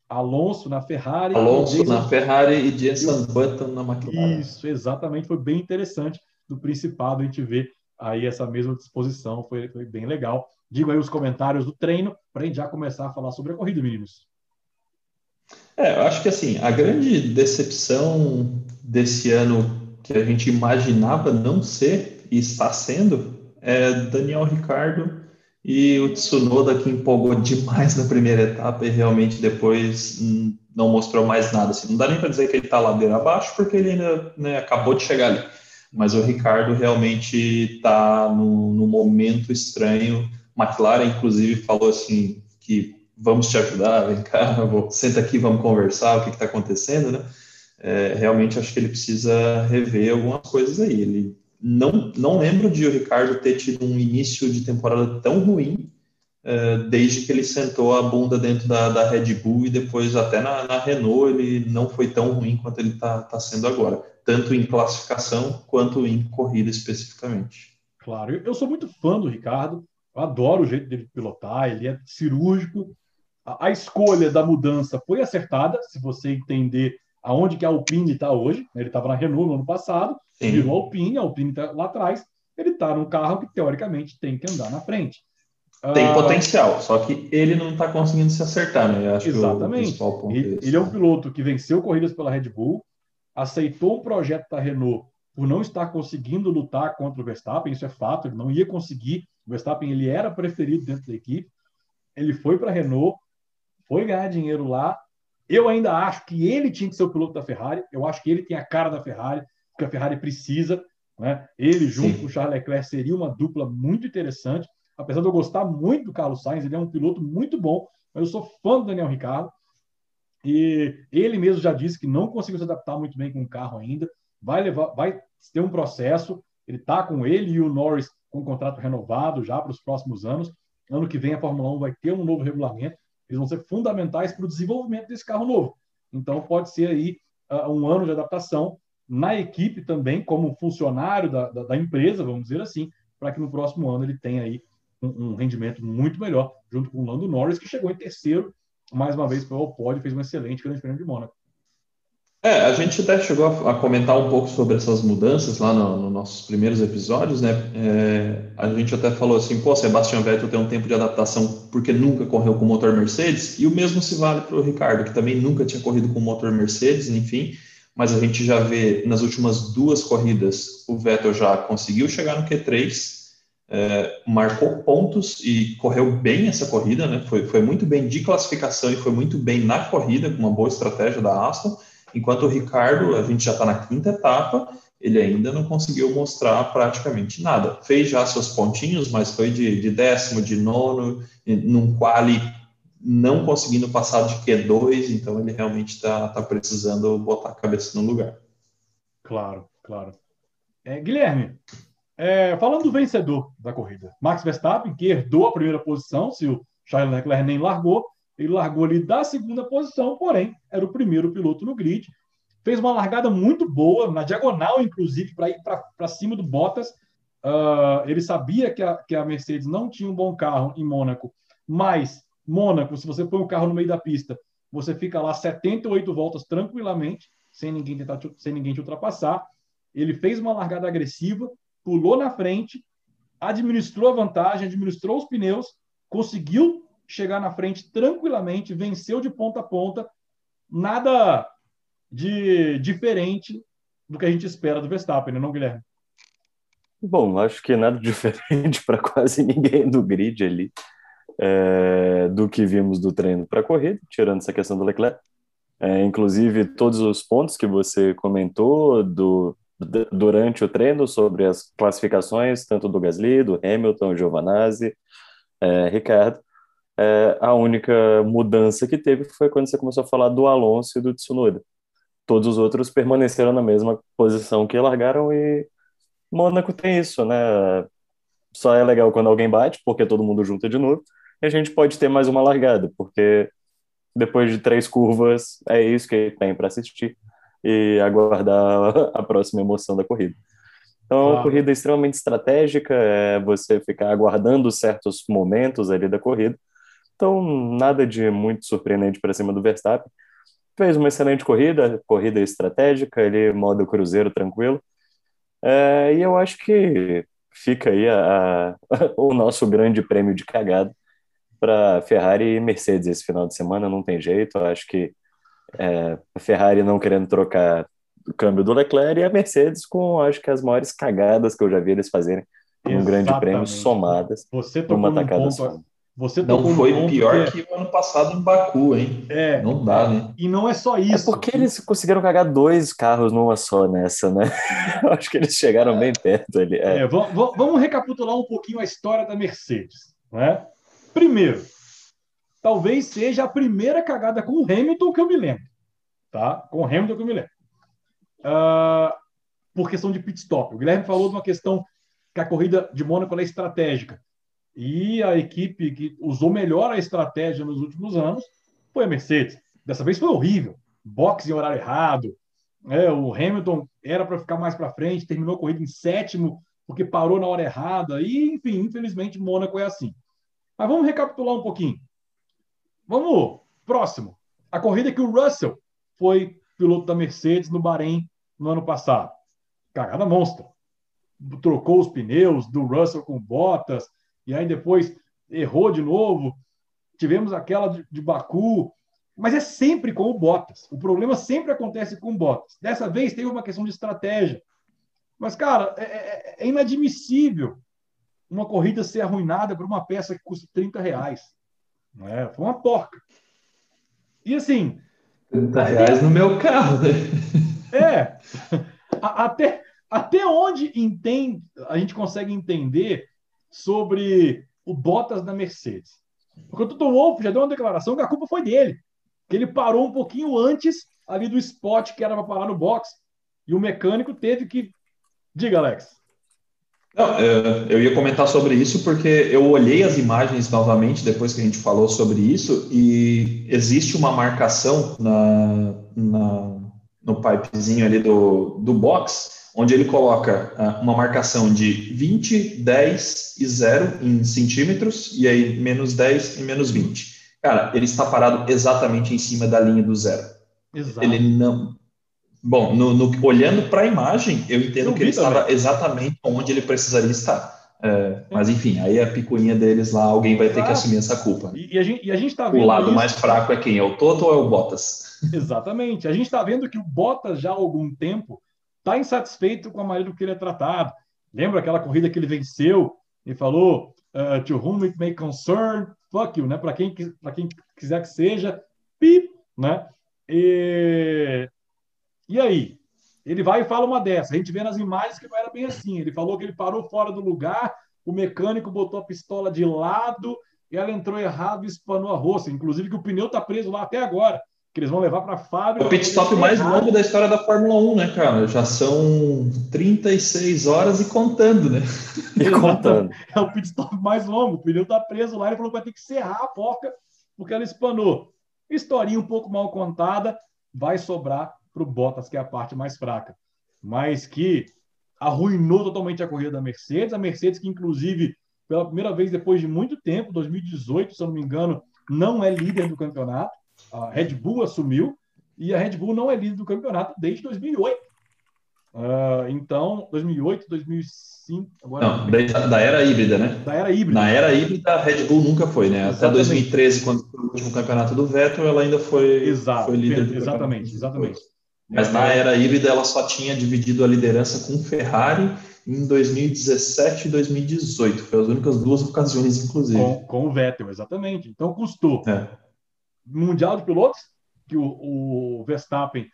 Alonso na Ferrari. Alonso Jason... na Ferrari e Jenson Button na McLaren. Isso, exatamente. Foi bem interessante do Principado a gente ver aí essa mesma disposição. Foi, foi bem legal. Digo aí os comentários do treino para a gente já começar a falar sobre a corrida, meninos. É, eu acho que assim, a grande decepção desse ano que a gente imaginava não ser e está sendo é Daniel Ricardo e o Tsunoda que empolgou demais na primeira etapa e realmente depois não mostrou mais nada. Assim, não dá nem para dizer que ele está ladeira abaixo, porque ele ainda né, acabou de chegar ali. Mas o Ricardo realmente está no, momento estranho. McLaren, inclusive, falou assim que vamos te ajudar, vem cá, vou, senta aqui, vamos conversar, o que está acontecendo, né? É, realmente acho que ele precisa rever algumas coisas aí. Ele não, não lembro de o Ricardo ter tido um início de temporada tão ruim uh, desde que ele sentou a bunda dentro da, da Red Bull e depois até na, na, Renault ele não foi tão ruim quanto ele está tá sendo agora, tanto em classificação quanto em corrida especificamente. Claro, eu sou muito fã do Ricardo, eu adoro o jeito dele pilotar, ele é cirúrgico. A, a escolha da mudança foi acertada, se você entender aonde que a Alpine está hoje. Né? Ele estava na Renault no ano passado, Sim. virou Alpine, a Alpine está lá atrás. Ele está num carro que, teoricamente, tem que andar na frente. Tem uh, potencial, só que ele não está conseguindo se acertar, né? Eu acho exatamente. Ele, é ele é um piloto que venceu corridas pela Red Bull, aceitou o projeto da Renault por não estar conseguindo lutar contra o Verstappen, isso é fato, ele não ia conseguir. O Verstappen ele era preferido dentro da equipe. Ele foi para a Renault, foi ganhar dinheiro lá, eu ainda acho que ele tinha que ser o piloto da Ferrari. Eu acho que ele tem a cara da Ferrari, porque a Ferrari precisa. Né? Ele, junto Sim. com o Charles Leclerc, seria uma dupla muito interessante. Apesar de eu gostar muito do Carlos Sainz, ele é um piloto muito bom, mas eu sou fã do Daniel Ricciardo. E ele mesmo já disse que não conseguiu se adaptar muito bem com o carro ainda. Vai levar, vai ter um processo. Ele está com ele e o Norris com um contrato renovado já para os próximos anos. Ano que vem a Fórmula 1 vai ter um novo regulamento eles vão ser fundamentais para o desenvolvimento desse carro novo. Então, pode ser aí uh, um ano de adaptação na equipe também, como funcionário da, da, da empresa, vamos dizer assim, para que no próximo ano ele tenha aí um, um, rendimento muito melhor, junto com o Lando Norris, que chegou em terceiro, mais uma vez, pelo pódio e fez um excelente grande prêmio de Mônaco. É, a gente até chegou a, comentar um pouco sobre essas mudanças lá nos no nossos primeiros episódios, né? É, a gente até falou assim, pô, Sebastian Vettel tem um tempo de adaptação porque nunca correu com motor Mercedes, e o mesmo se vale para o Ricardo, que também nunca tinha corrido com motor Mercedes, enfim, mas a gente já vê nas últimas duas corridas o Vettel já conseguiu chegar no Q3, é, marcou pontos e correu bem essa corrida, né? Foi, foi muito bem de classificação e foi muito bem na corrida, com uma boa estratégia da Aston. Enquanto o Ricardo, a gente já está na quinta etapa, ele ainda não conseguiu mostrar praticamente nada. Fez já seus pontinhos, mas foi de, de décimo, de nono, num quali não conseguindo passar de Q2, então ele realmente está tá precisando botar a cabeça no lugar. Claro, claro. É, Guilherme, é, falando do vencedor da corrida, Max Verstappen, que herdou a primeira posição, se o Charles Leclerc nem largou, ele largou ali da segunda posição, porém, era o primeiro piloto no grid. Fez uma largada muito boa, na diagonal, inclusive, para ir para cima do Bottas. Uh, ele sabia que a, que a Mercedes não tinha um bom carro em Mônaco, mas Mônaco, se você põe o carro no meio da pista, você fica lá 78 voltas tranquilamente, sem ninguém tentar te, sem ninguém te ultrapassar. Ele fez uma largada agressiva, pulou na frente, administrou a vantagem, administrou os pneus, conseguiu chegar na frente tranquilamente, venceu de ponta a ponta, nada de diferente do que a gente espera do Verstappen, né, não, Guilherme? Bom, acho que nada diferente para quase ninguém do grid ali, é, do que vimos do treino para a corrida, tirando essa questão do Leclerc. É, inclusive, todos os pontos que você comentou do, durante o treino sobre as classificações, tanto do Gasly, do Hamilton, Giovanazzi, é, Ricardo. É, a única mudança que teve foi quando você começou a falar do Alonso e do Tsunoda. Todos os outros permaneceram na mesma posição que largaram e Mônaco tem isso, né? Só é legal quando alguém bate, porque todo mundo junta de novo, e a gente pode ter mais uma largada, porque depois de três curvas é isso que tem para assistir e aguardar a próxima emoção da corrida. Então, é uma corrida extremamente estratégica, é você ficar aguardando certos momentos ali da corrida. Então, nada de muito surpreendente para cima do Verstappen. Fez uma excelente corrida, corrida estratégica, ele modo cruzeiro tranquilo. É, e eu acho que fica aí a, a, o nosso grande prêmio de cagada para Ferrari e Mercedes esse final de semana, não tem jeito. Eu acho que é, a Ferrari não querendo trocar o câmbio do Leclerc e a Mercedes com, acho que, as maiores cagadas que eu já vi eles fazerem em um grande prêmio somadas Você numa atacada só. Você não foi pior que... que o ano passado em Baku, hein? É. Não dá, né? E não é só isso. É porque eles conseguiram cagar dois carros numa só nessa, né? Acho que eles chegaram é. bem perto ali. É. É, vamos recapitular um pouquinho a história da Mercedes. Né? Primeiro, talvez seja a primeira cagada com o Hamilton que eu me lembro. Tá? Com o Hamilton que eu me lembro. Uh, por questão de pit stop. O Guilherme falou de uma questão que a corrida de Mônaco é estratégica. E a equipe que usou melhor a estratégia nos últimos anos foi a Mercedes. Dessa vez foi horrível. Box em horário errado. É, o Hamilton era para ficar mais para frente, terminou a corrida em sétimo, porque parou na hora errada. E, enfim, infelizmente, Mônaco é assim. Mas vamos recapitular um pouquinho. Vamos, próximo. A corrida que o Russell foi piloto da Mercedes no Bahrein no ano passado. Cagada monstra. Trocou os pneus do Russell com Bottas, e aí depois errou de novo. Tivemos aquela de, de Baku, mas é sempre com o Bottas. O problema sempre acontece com o Bottas. Dessa vez teve uma questão de estratégia. Mas, cara, é, é, é inadmissível uma corrida ser arruinada por uma peça que custa 30 reais. Não é? Foi uma porca. E assim. 30 reais no meu carro, né? É. Até, até onde entende, a gente consegue entender sobre o Bottas da Mercedes. Porque o Toto Wolff já deu uma declaração que a culpa foi dele, que ele parou um pouquinho antes ali do spot que era para parar no box e o mecânico teve que. Diga, Alex. Não, é, eu ia comentar sobre isso porque eu olhei as imagens novamente depois que a gente falou sobre isso e existe uma marcação na, na no pipezinho ali do, do box onde ele coloca uh, uma marcação de 20, 10 e 0 em centímetros, e aí menos 10 e menos 20. Cara, ele está parado exatamente em cima da linha do zero. Exato. Ele não. Bom, no, no olhando para a imagem, eu entendo eu que ele estava exatamente onde ele precisaria estar. É, mas enfim, aí a picuinha deles lá, alguém vai ter que assumir essa culpa. E, e a gente, e a gente tá O lado isso. mais fraco é quem? É o Toto ou é o Bottas? Exatamente. A gente está vendo que o Bottas já há algum tempo está insatisfeito com a maneira que ele é tratado. Lembra aquela corrida que ele venceu e falou uh, to whom it may concern, fuck you, né? Para quem, quem quiser que seja, pip, né? E, e aí? Ele vai e fala uma dessa. A gente vê nas imagens que não era bem assim. Ele falou que ele parou fora do lugar, o mecânico botou a pistola de lado, e ela entrou errado e espanou a roça. Inclusive que o pneu está preso lá até agora que eles vão levar para a fábrica. É o pit stop mais longo da história da Fórmula 1, né, cara? Já são 36 horas e contando, né? E contando. É o pit stop mais longo. O pneu tá preso lá, ele falou que vai ter que serrar a porca porque ela espanou. Historinha um pouco mal contada, vai sobrar para o Bottas, que é a parte mais fraca. Mas que arruinou totalmente a corrida da Mercedes. A Mercedes, que inclusive, pela primeira vez depois de muito tempo, 2018, se eu não me engano, não é líder do campeonato a Red Bull assumiu e a Red Bull não é líder do campeonato desde 2008. Uh, então, 2008, 2005. Agora, não, da, da, era híbrida, né? Da era híbrida. Na era híbrida, a Red Bull nunca foi, né? Exatamente. Até 2013, quando foi o último campeonato do Vettel, ela ainda foi, Exato, foi líder do Exatamente, exatamente. Mas na era híbrida, ela só tinha dividido a liderança com Ferrari em 2017 e 2018. Foi as únicas duas ocasiões, inclusive. Com, com o Vettel, exatamente. Então custou. É. Mundial de Pilotos, que o, o Verstappen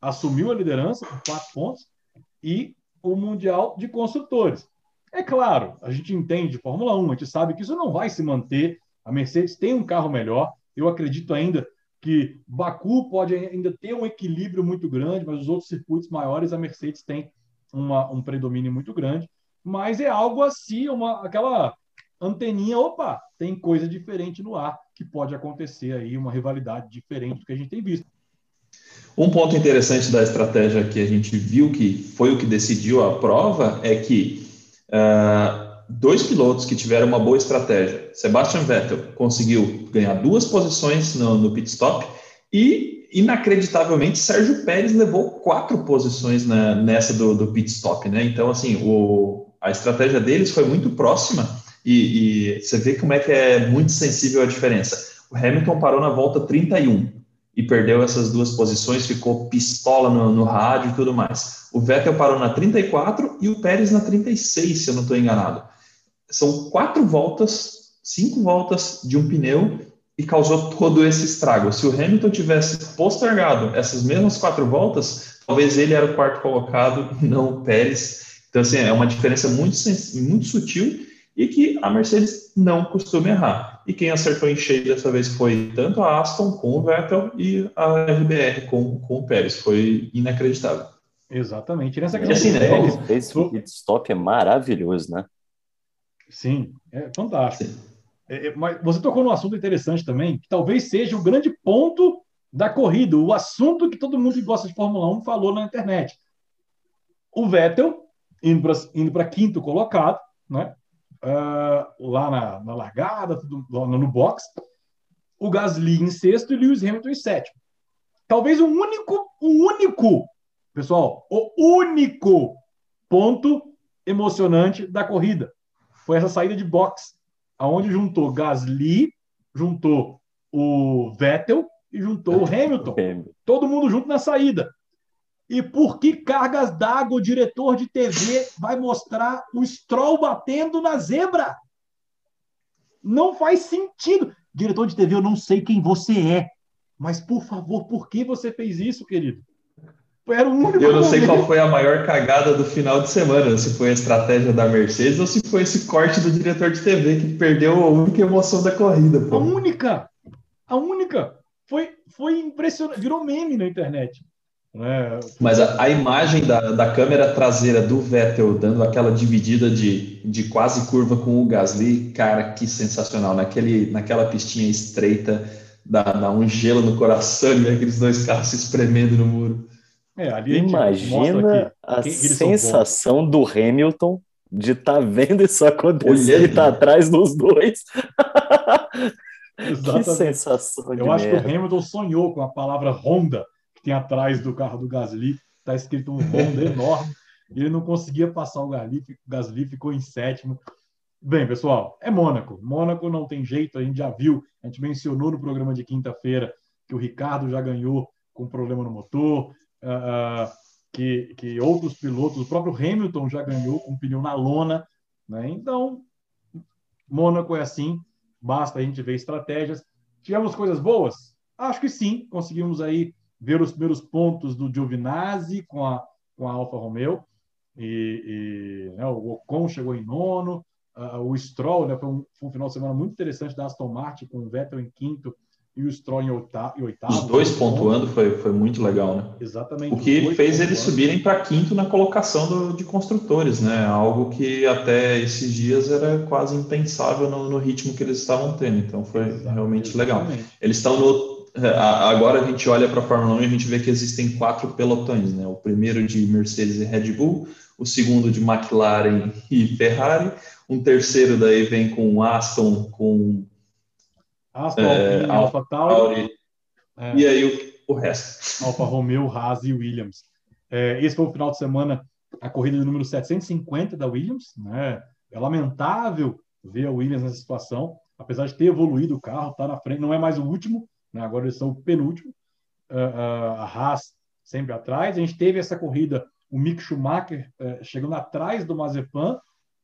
assumiu a liderança por quatro pontos, e o Mundial de Construtores. É claro, a gente entende de Fórmula 1, a gente sabe que isso não vai se manter. A Mercedes tem um carro melhor. Eu acredito ainda que Baku pode ainda ter um equilíbrio muito grande, mas os outros circuitos maiores a Mercedes tem uma, um predomínio muito grande. Mas é algo assim, uma, aquela anteninha, opa, tem coisa diferente no ar que pode acontecer aí, uma rivalidade diferente do que a gente tem visto. Um ponto interessante da estratégia que a gente viu que foi o que decidiu a prova é que uh, dois pilotos que tiveram uma boa estratégia. Sebastian Vettel conseguiu ganhar duas posições no, no pit stop e, inacreditavelmente, Sérgio Pérez levou quatro posições na, nessa do, do, pit stop, né? Então, assim, o, a estratégia deles foi muito próxima e, e você vê como é que é muito sensível a diferença. O Hamilton parou na volta 31 e perdeu essas duas posições, ficou pistola no, no, rádio e tudo mais. O Vettel parou na 34 e o Pérez na 36, se eu não estou enganado são quatro voltas, cinco voltas de um pneu e causou todo esse estrago. Se o Hamilton tivesse postergado essas mesmas quatro voltas, talvez ele era o quarto colocado, não o Pérez. Então, assim, é uma diferença muito, muito sutil e que a Mercedes não costuma errar. E quem acertou em cheio dessa vez foi tanto a Aston com o Vettel e a RBR com, com o Pérez. Foi inacreditável. Exatamente. Nessa questão assim, né, Pérez, esse pit stop é maravilhoso, né? Sim, é fantástico. É, é, mas você tocou num assunto interessante também, que talvez seja o grande ponto da corrida, o assunto que todo mundo que gosta de Fórmula 1 falou na internet. O Vettel indo para quinto colocado, né? Uh, lá na, na, largada, tudo, lá no box. O Gasly em sexto e Lewis Hamilton em sétimo. Talvez o único, o único, pessoal, o único ponto emocionante da corrida foi essa saída de box, aonde juntou Gasly, juntou o Vettel e juntou o Hamilton. Todo mundo junto na saída. E por que cargas d'água o diretor de TV vai mostrar o Stroll batendo na zebra? Não faz sentido. Diretor de TV, eu não sei quem você é, mas por favor, por que você fez isso, querido? Era o único Eu não sei momento. qual foi a maior cagada do final de semana, se foi a estratégia da Mercedes ou se foi esse corte do diretor de TV que perdeu a única emoção da corrida. Pô. A única! A única! Foi, foi impressionante, virou meme na internet. É. Mas a, a, imagem da, da câmera traseira do Vettel dando aquela dividida de, de quase curva com o Gasly, cara, que sensacional. Naquele, naquela pistinha estreita, dá, dá um gelo no coração e aqueles dois carros se espremendo no muro. É, Imagina a sensação do Hamilton de estar tá vendo isso acontecer e estar tá atrás dos dois. que sensação Eu acho merda. que o Hamilton sonhou com a palavra Honda, que tem atrás do carro do Gasly. Está escrito um Honda enorme. Ele não conseguia passar o Gasly, o Gasly ficou em sétimo. Bem, pessoal, é Mônaco. Mônaco não tem jeito, a gente já viu, a gente mencionou no programa de quinta-feira que o Ricardo já ganhou com problema no motor, uh, que, que outros pilotos, o próprio Hamilton já ganhou com pneu na lona. Né? Então, Mônaco é assim, basta a gente ver estratégias. Tivemos coisas boas? Acho que sim, conseguimos aí ver os primeiros pontos do Giovinazzi com a, com a Alfa Romeo, e, e né, o Ocon chegou em nono, uh, o Stroll né, foi um, foi, um, final de semana muito interessante da Aston Martin, com o Vettel em quinto e o Stroll em oitavo. Os dois pontuando foi, foi muito legal, né? Exatamente. O que fez eles subirem para quinto na colocação do, de construtores, né? Algo que até esses dias era quase impensável no, no ritmo que eles estavam tendo. Então foi Exatamente. realmente legal. Eles estão no. É, agora a gente olha para a Fórmula 1 e a gente vê que existem quatro pelotões, né? O primeiro de Mercedes e Red Bull, o segundo de McLaren e Ferrari, um terceiro daí vem com Aston, com Aston, é, Alfa Tauri. É, e aí o, o resto. Alfa Romeo, Haas e Williams. É, esse foi o final de semana, a corrida de número 750 da Williams. Né? É lamentável ver a Williams nessa situação, apesar de ter evoluído o carro, está na frente, não é mais o último, né? agora eles são o penúltimo. Uh, uh, a Haas sempre atrás. A gente teve essa corrida o Mick Schumacher é, chegando atrás do Mazepan,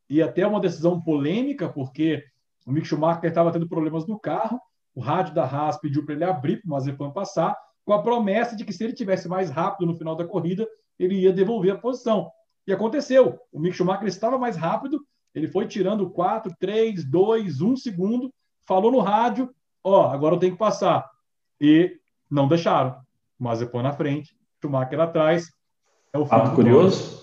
e até uma decisão polêmica, porque o Mick Schumacher estava tendo problemas no carro, o rádio da Haas pediu para ele abrir para o Mazepan passar, com a promessa de que se ele tivesse mais rápido no final da corrida, ele ia devolver a posição. E aconteceu. O Mick Schumacher estava mais rápido, ele foi tirando 4, 3, 2, 1 segundo, falou no rádio, ó, oh, agora eu tenho que passar. E não deixaram. Mazepan na frente, Schumacher atrás. É o Fato curioso,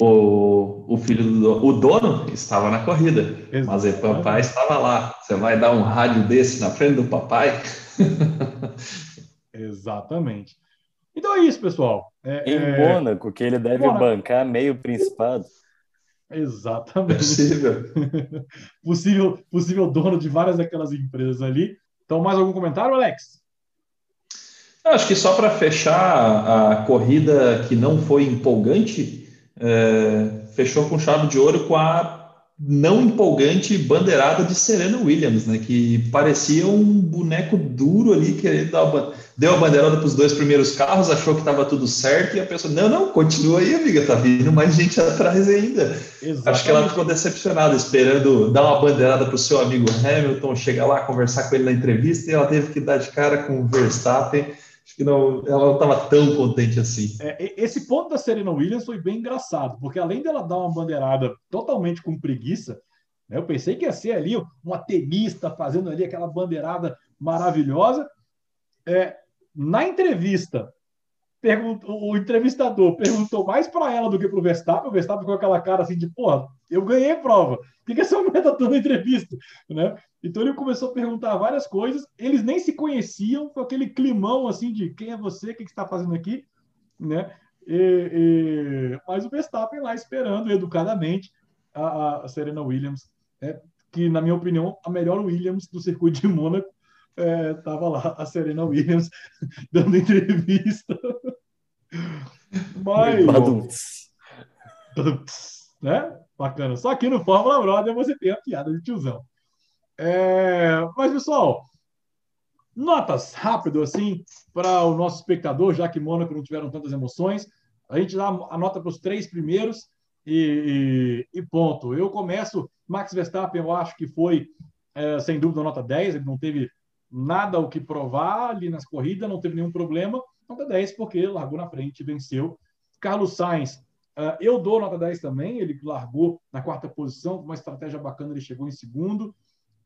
o, o filho do o dono estava na corrida, Exatamente. mas o papai estava lá. Você vai dar um rádio desse na frente do papai? Exatamente. Então é isso, pessoal. É, em é... Mônaco, que ele deve Mônaco. bancar meio principado. Exatamente. Possível. possível. Possível dono de várias daquelas empresas ali. Então, mais algum comentário, Alex? Acho que só para fechar a corrida que não foi empolgante, é, fechou com chave de ouro com a não empolgante bandeirada de Serena Williams, né? Que parecia um boneco duro ali, querendo dar uma... deu a bandeirada para os dois primeiros carros, achou que estava tudo certo e a pessoa, não, não, continua aí, amiga, tá vindo mais gente atrás ainda. Exatamente. Acho que ela ficou decepcionada, esperando dar uma bandeirada para o seu amigo Hamilton, chegar lá, conversar com ele na entrevista e ela teve que dar de cara com o Verstappen acho que não, ela não estava tão contente assim. É, esse ponto da Serena Williams foi bem engraçado, porque além dela dar uma bandeirada totalmente com preguiça, né, eu pensei que ia ser ali uma tenista fazendo ali aquela bandeirada maravilhosa. É, na entrevista, o entrevistador perguntou mais para ela do que para o Verstappen. O Verstappen com aquela cara assim de, porra, eu ganhei a prova. Por que, que essa mulher está dando entrevista? Né? Então ele começou a perguntar várias coisas. Eles nem se conheciam, com aquele climão assim de quem é você, o que, que está fazendo aqui, né? E, e... Mas o Verstappen lá esperando educadamente a, a Serena Williams, né? que na minha opinião a melhor Williams do circuito de Mônaco estava é, lá a Serena Williams dando entrevista. Mas. né? Bacana. Só que no Fórmula Brother você tem a piada de tiozão. É... Mas, pessoal, notas rápido assim para o nosso espectador, já que Mônaco não tiveram tantas emoções. A gente dá a nota para os três primeiros e, e, ponto. Eu começo, Max Verstappen, eu acho que foi, é, sem dúvida, nota 10, ele não teve nada o que provar ali nas corridas, não teve nenhum problema. Nota 10 porque largou na frente venceu. Carlos Sainz, uh, eu dou nota 10 também, ele largou na quarta posição, uma estratégia bacana, ele chegou em segundo.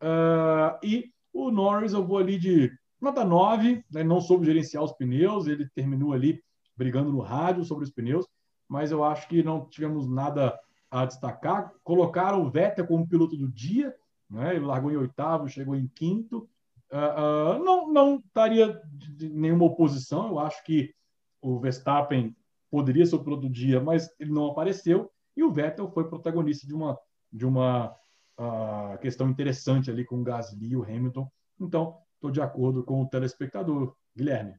Uh, e o Norris eu vou ali de nota 9, né, não soube gerenciar os pneus, ele terminou ali brigando no rádio sobre os pneus, mas eu acho que não tivemos nada a destacar. Colocaram o Vettel como piloto do dia, né, ele largou em oitavo, chegou em quinto, Uh, não, não estaria de nenhuma oposição. Eu acho que o Verstappen poderia ser o piloto do dia, mas ele não apareceu. E o Vettel foi protagonista de uma, de uma uh, questão interessante ali com o Gasly e o Hamilton. Então, estou de acordo com o telespectador. Guilherme.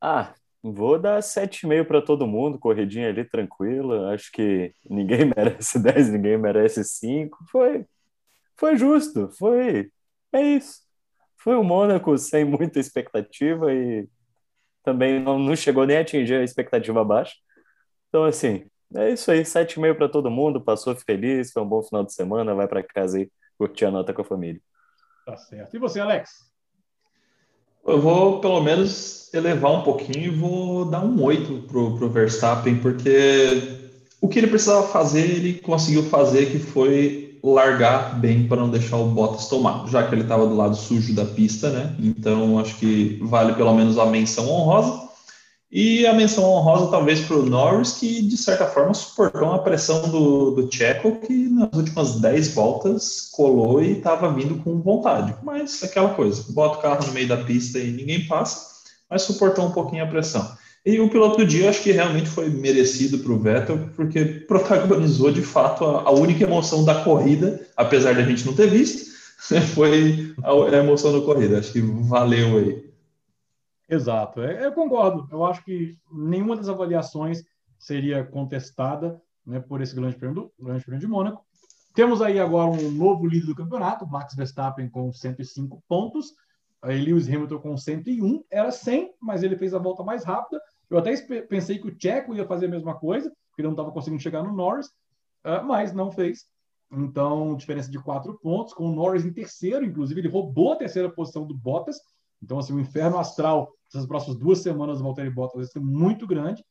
Ah, vou dar 7,5 para todo mundo, corridinha ali tranquila. Acho que ninguém merece 10, ninguém merece 5. Foi, foi justo, foi é isso. Foi o Mônaco sem muita expectativa e também não, não chegou nem a atingir a expectativa baixa. Então, assim, é isso aí. 7,5 para todo mundo. Passou feliz, foi um bom final de semana. Vai para casa aí curtir a nota com a família. Tá certo. E você, Alex? Eu vou, pelo menos, elevar um pouquinho e vou dar um 8 pro, pro Verstappen, porque o que ele precisava fazer, ele conseguiu fazer, que foi largar bem para não deixar o Bottas tomar, já que ele estava do lado sujo da pista, né? Então acho que vale pelo menos a menção honrosa. E a menção honrosa talvez para o Norris, que de certa forma suportou a pressão do, do Checo, que nas últimas 10 voltas colou e estava vindo com vontade. Mas aquela coisa, bota o carro no meio da pista e ninguém passa, mas suportou um pouquinho a pressão. E o piloto do dia, acho que realmente foi merecido para o Vettel, porque protagonizou de fato a, a, única emoção da corrida, apesar da gente não ter visto, foi a, a, emoção da corrida. Acho que valeu aí. Exato, é, eu concordo. Eu acho que nenhuma das avaliações seria contestada né, por esse grande prêmio, do, grande prêmio de Mônaco. Temos aí agora um novo líder do campeonato, Max Verstappen com 105 pontos, Lewis Hamilton com 101, era 100, mas ele fez a volta mais rápida Eu até pensei que o Checo ia fazer a mesma coisa, porque ele não estava conseguindo chegar no Norris, uh, mas não fez. Então, diferença de quatro pontos, com o Norris em terceiro, inclusive ele roubou a terceira posição do Bottas. Então, assim, o inferno astral essas próximas duas semanas do Valtteri Bottas vai ser muito grande.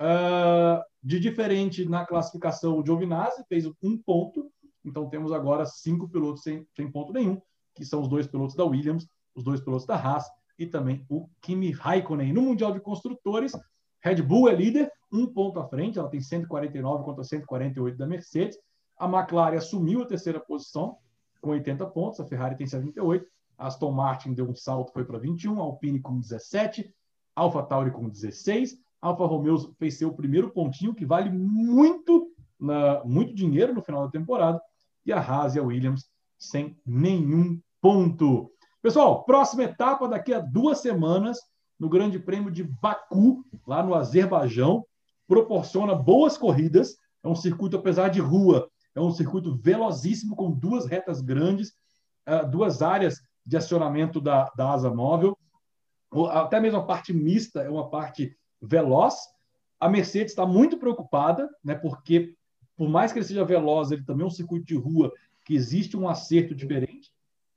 Uh, de diferente na classificação, o Giovinazzi fez um ponto, então temos agora cinco pilotos sem, sem ponto nenhum, que são os dois pilotos da Williams, os dois pilotos da Haas e também o Kimi Raikkonen. No Mundial de Construtores, Red Bull é líder, um ponto à frente, ela tem 149 contra 148 da Mercedes. A McLaren assumiu a terceira posição com 80 pontos, a Ferrari tem 78, a Aston Martin deu um salto, foi para 21, a Alpine com 17, Alfa Tauri com 16, Alfa Romeo fez seu primeiro pontinho, que vale muito, na, muito dinheiro no final da temporada, e a Haas e a Williams sem nenhum ponto. Pessoal, próxima etapa daqui a duas semanas, no Grande Prêmio de Baku, lá no Azerbaijão, proporciona boas corridas. É um circuito, apesar de rua, é um circuito velozíssimo, com duas retas grandes, ah, duas áreas de acionamento da, da asa móvel. Até mesmo a parte mista é uma parte veloz. A Mercedes está muito preocupada, né, porque, por mais que ele seja veloz, ele também é um circuito de rua que existe um acerto diferente.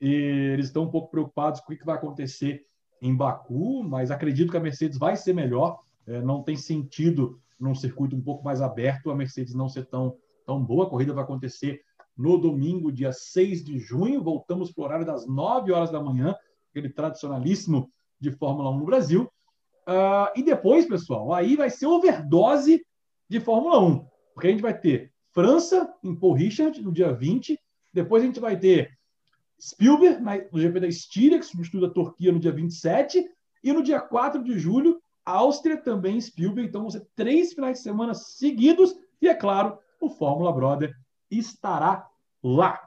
E eles estão um pouco preocupados com o que vai acontecer em Baku, mas acredito que a Mercedes vai ser melhor. É, não tem sentido num circuito um pouco mais aberto a Mercedes não ser tão, tão boa. A corrida vai acontecer no domingo, dia 6 de junho. Voltamos para o horário das 9 horas da manhã, aquele tradicionalíssimo de Fórmula 1 no Brasil. Uh, e depois, pessoal, aí vai ser overdose de Fórmula 1, porque a gente vai ter França em Paul Richard no dia 20, depois a gente vai ter Spielberg no GP da Estíria, que substitui a Turquia no dia 27, e no dia 4 de julho, Áustria também Spielberg. Então ser três finais de semana seguidos, e é claro, o Fórmula Brother estará lá.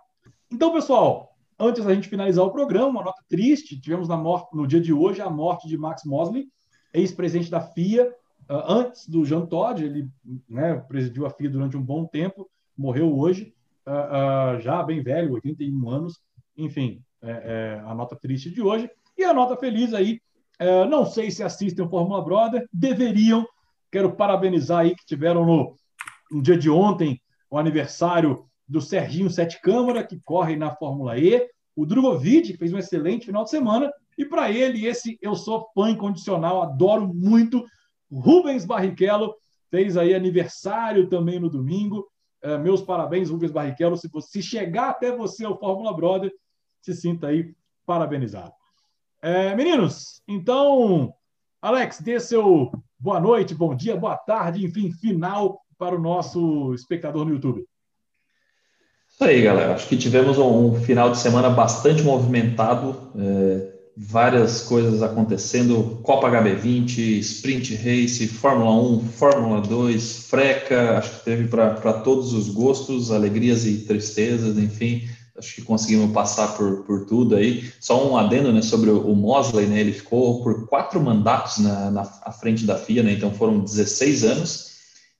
Então, pessoal, antes da gente finalizar o programa, uma nota triste: tivemos morte, no dia de hoje a morte de Max Mosley, ex-presidente da FIA, uh, antes do Jean Todt, ele né, presidiu a FIA durante um bom tempo, morreu hoje, uh, uh, já bem velho, 81 anos. Enfim, é, é, a nota triste de hoje. E a nota feliz aí, é, não sei se assistem o Fórmula Brother, deveriam. Quero parabenizar aí que tiveram no, no dia de ontem o aniversário do Serginho Sete Câmara, que corre na Fórmula E, o Drogovic, que fez um excelente final de semana, e para ele, esse eu sou fã incondicional, adoro muito. Rubens Barrichello fez aí aniversário também no domingo. É, meus parabéns, Rubens Barrichello. Se, você, se chegar até você o Fórmula Brother, se sinta aí parabenizado. É, meninos, então, Alex, dê seu boa noite, bom dia, boa tarde, enfim, final para o nosso espectador no YouTube. Isso aí, galera. Acho que tivemos um, final de semana bastante movimentado, é, várias coisas acontecendo: Copa HB20, Sprint Race, Fórmula 1, Fórmula 2, Freca. Acho que teve para todos os gostos, alegrias e tristezas, enfim. Acho que conseguimos passar por, por tudo aí. Só um adendo né, sobre o, Mosley, né, ele ficou por quatro mandatos na, na à frente da FIA, né, então foram 16 anos.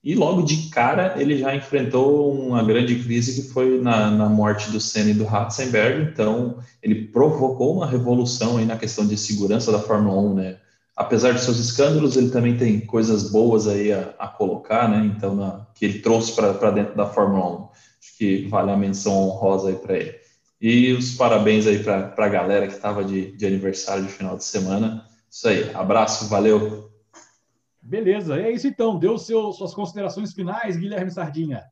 E logo de cara ele já enfrentou uma grande crise que foi na, na morte do Senna e do Ratzenberg. Então ele provocou uma revolução aí na questão de segurança da Fórmula 1, né? Apesar de seus escândalos, ele também tem coisas boas aí a, a colocar, né? Então na, que ele trouxe para dentro da Fórmula 1. Que vale a menção honrosa aí para ele. E os parabéns aí para a galera que estava de, de aniversário de final de semana. Isso aí, abraço, valeu. Beleza, é isso então. Deu seu, suas considerações finais, Guilherme Sardinha.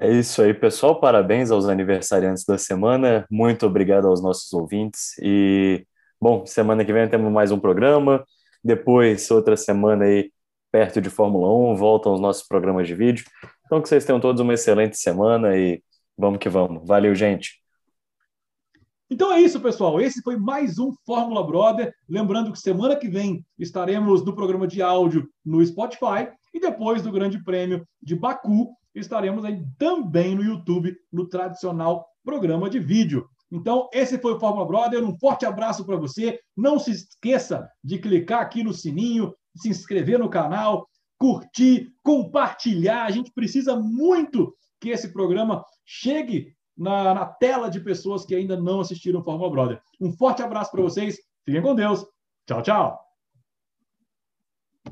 É isso aí, pessoal. Parabéns aos aniversariantes da semana. Muito obrigado aos nossos ouvintes. E, bom, semana que vem temos mais um programa. Depois, outra semana aí, perto de Fórmula 1, voltam os nossos programas de vídeo. Então, que vocês tenham todos uma excelente semana e vamos que vamos. Valeu, gente. Então é isso, pessoal. Esse foi mais um Fórmula Brother. Lembrando que semana que vem estaremos no programa de áudio no Spotify e depois do Grande Prêmio de Baku estaremos aí também no YouTube no tradicional programa de vídeo. Então, esse foi o Fórmula Brother. Um forte abraço para você. Não se esqueça de clicar aqui no sininho, se inscrever no canal, curtir, compartilhar. A gente precisa muito que esse programa chegue na, na tela de pessoas que ainda não assistiram Fórmula Brother. Um forte abraço para vocês, fiquem com Deus, tchau, tchau.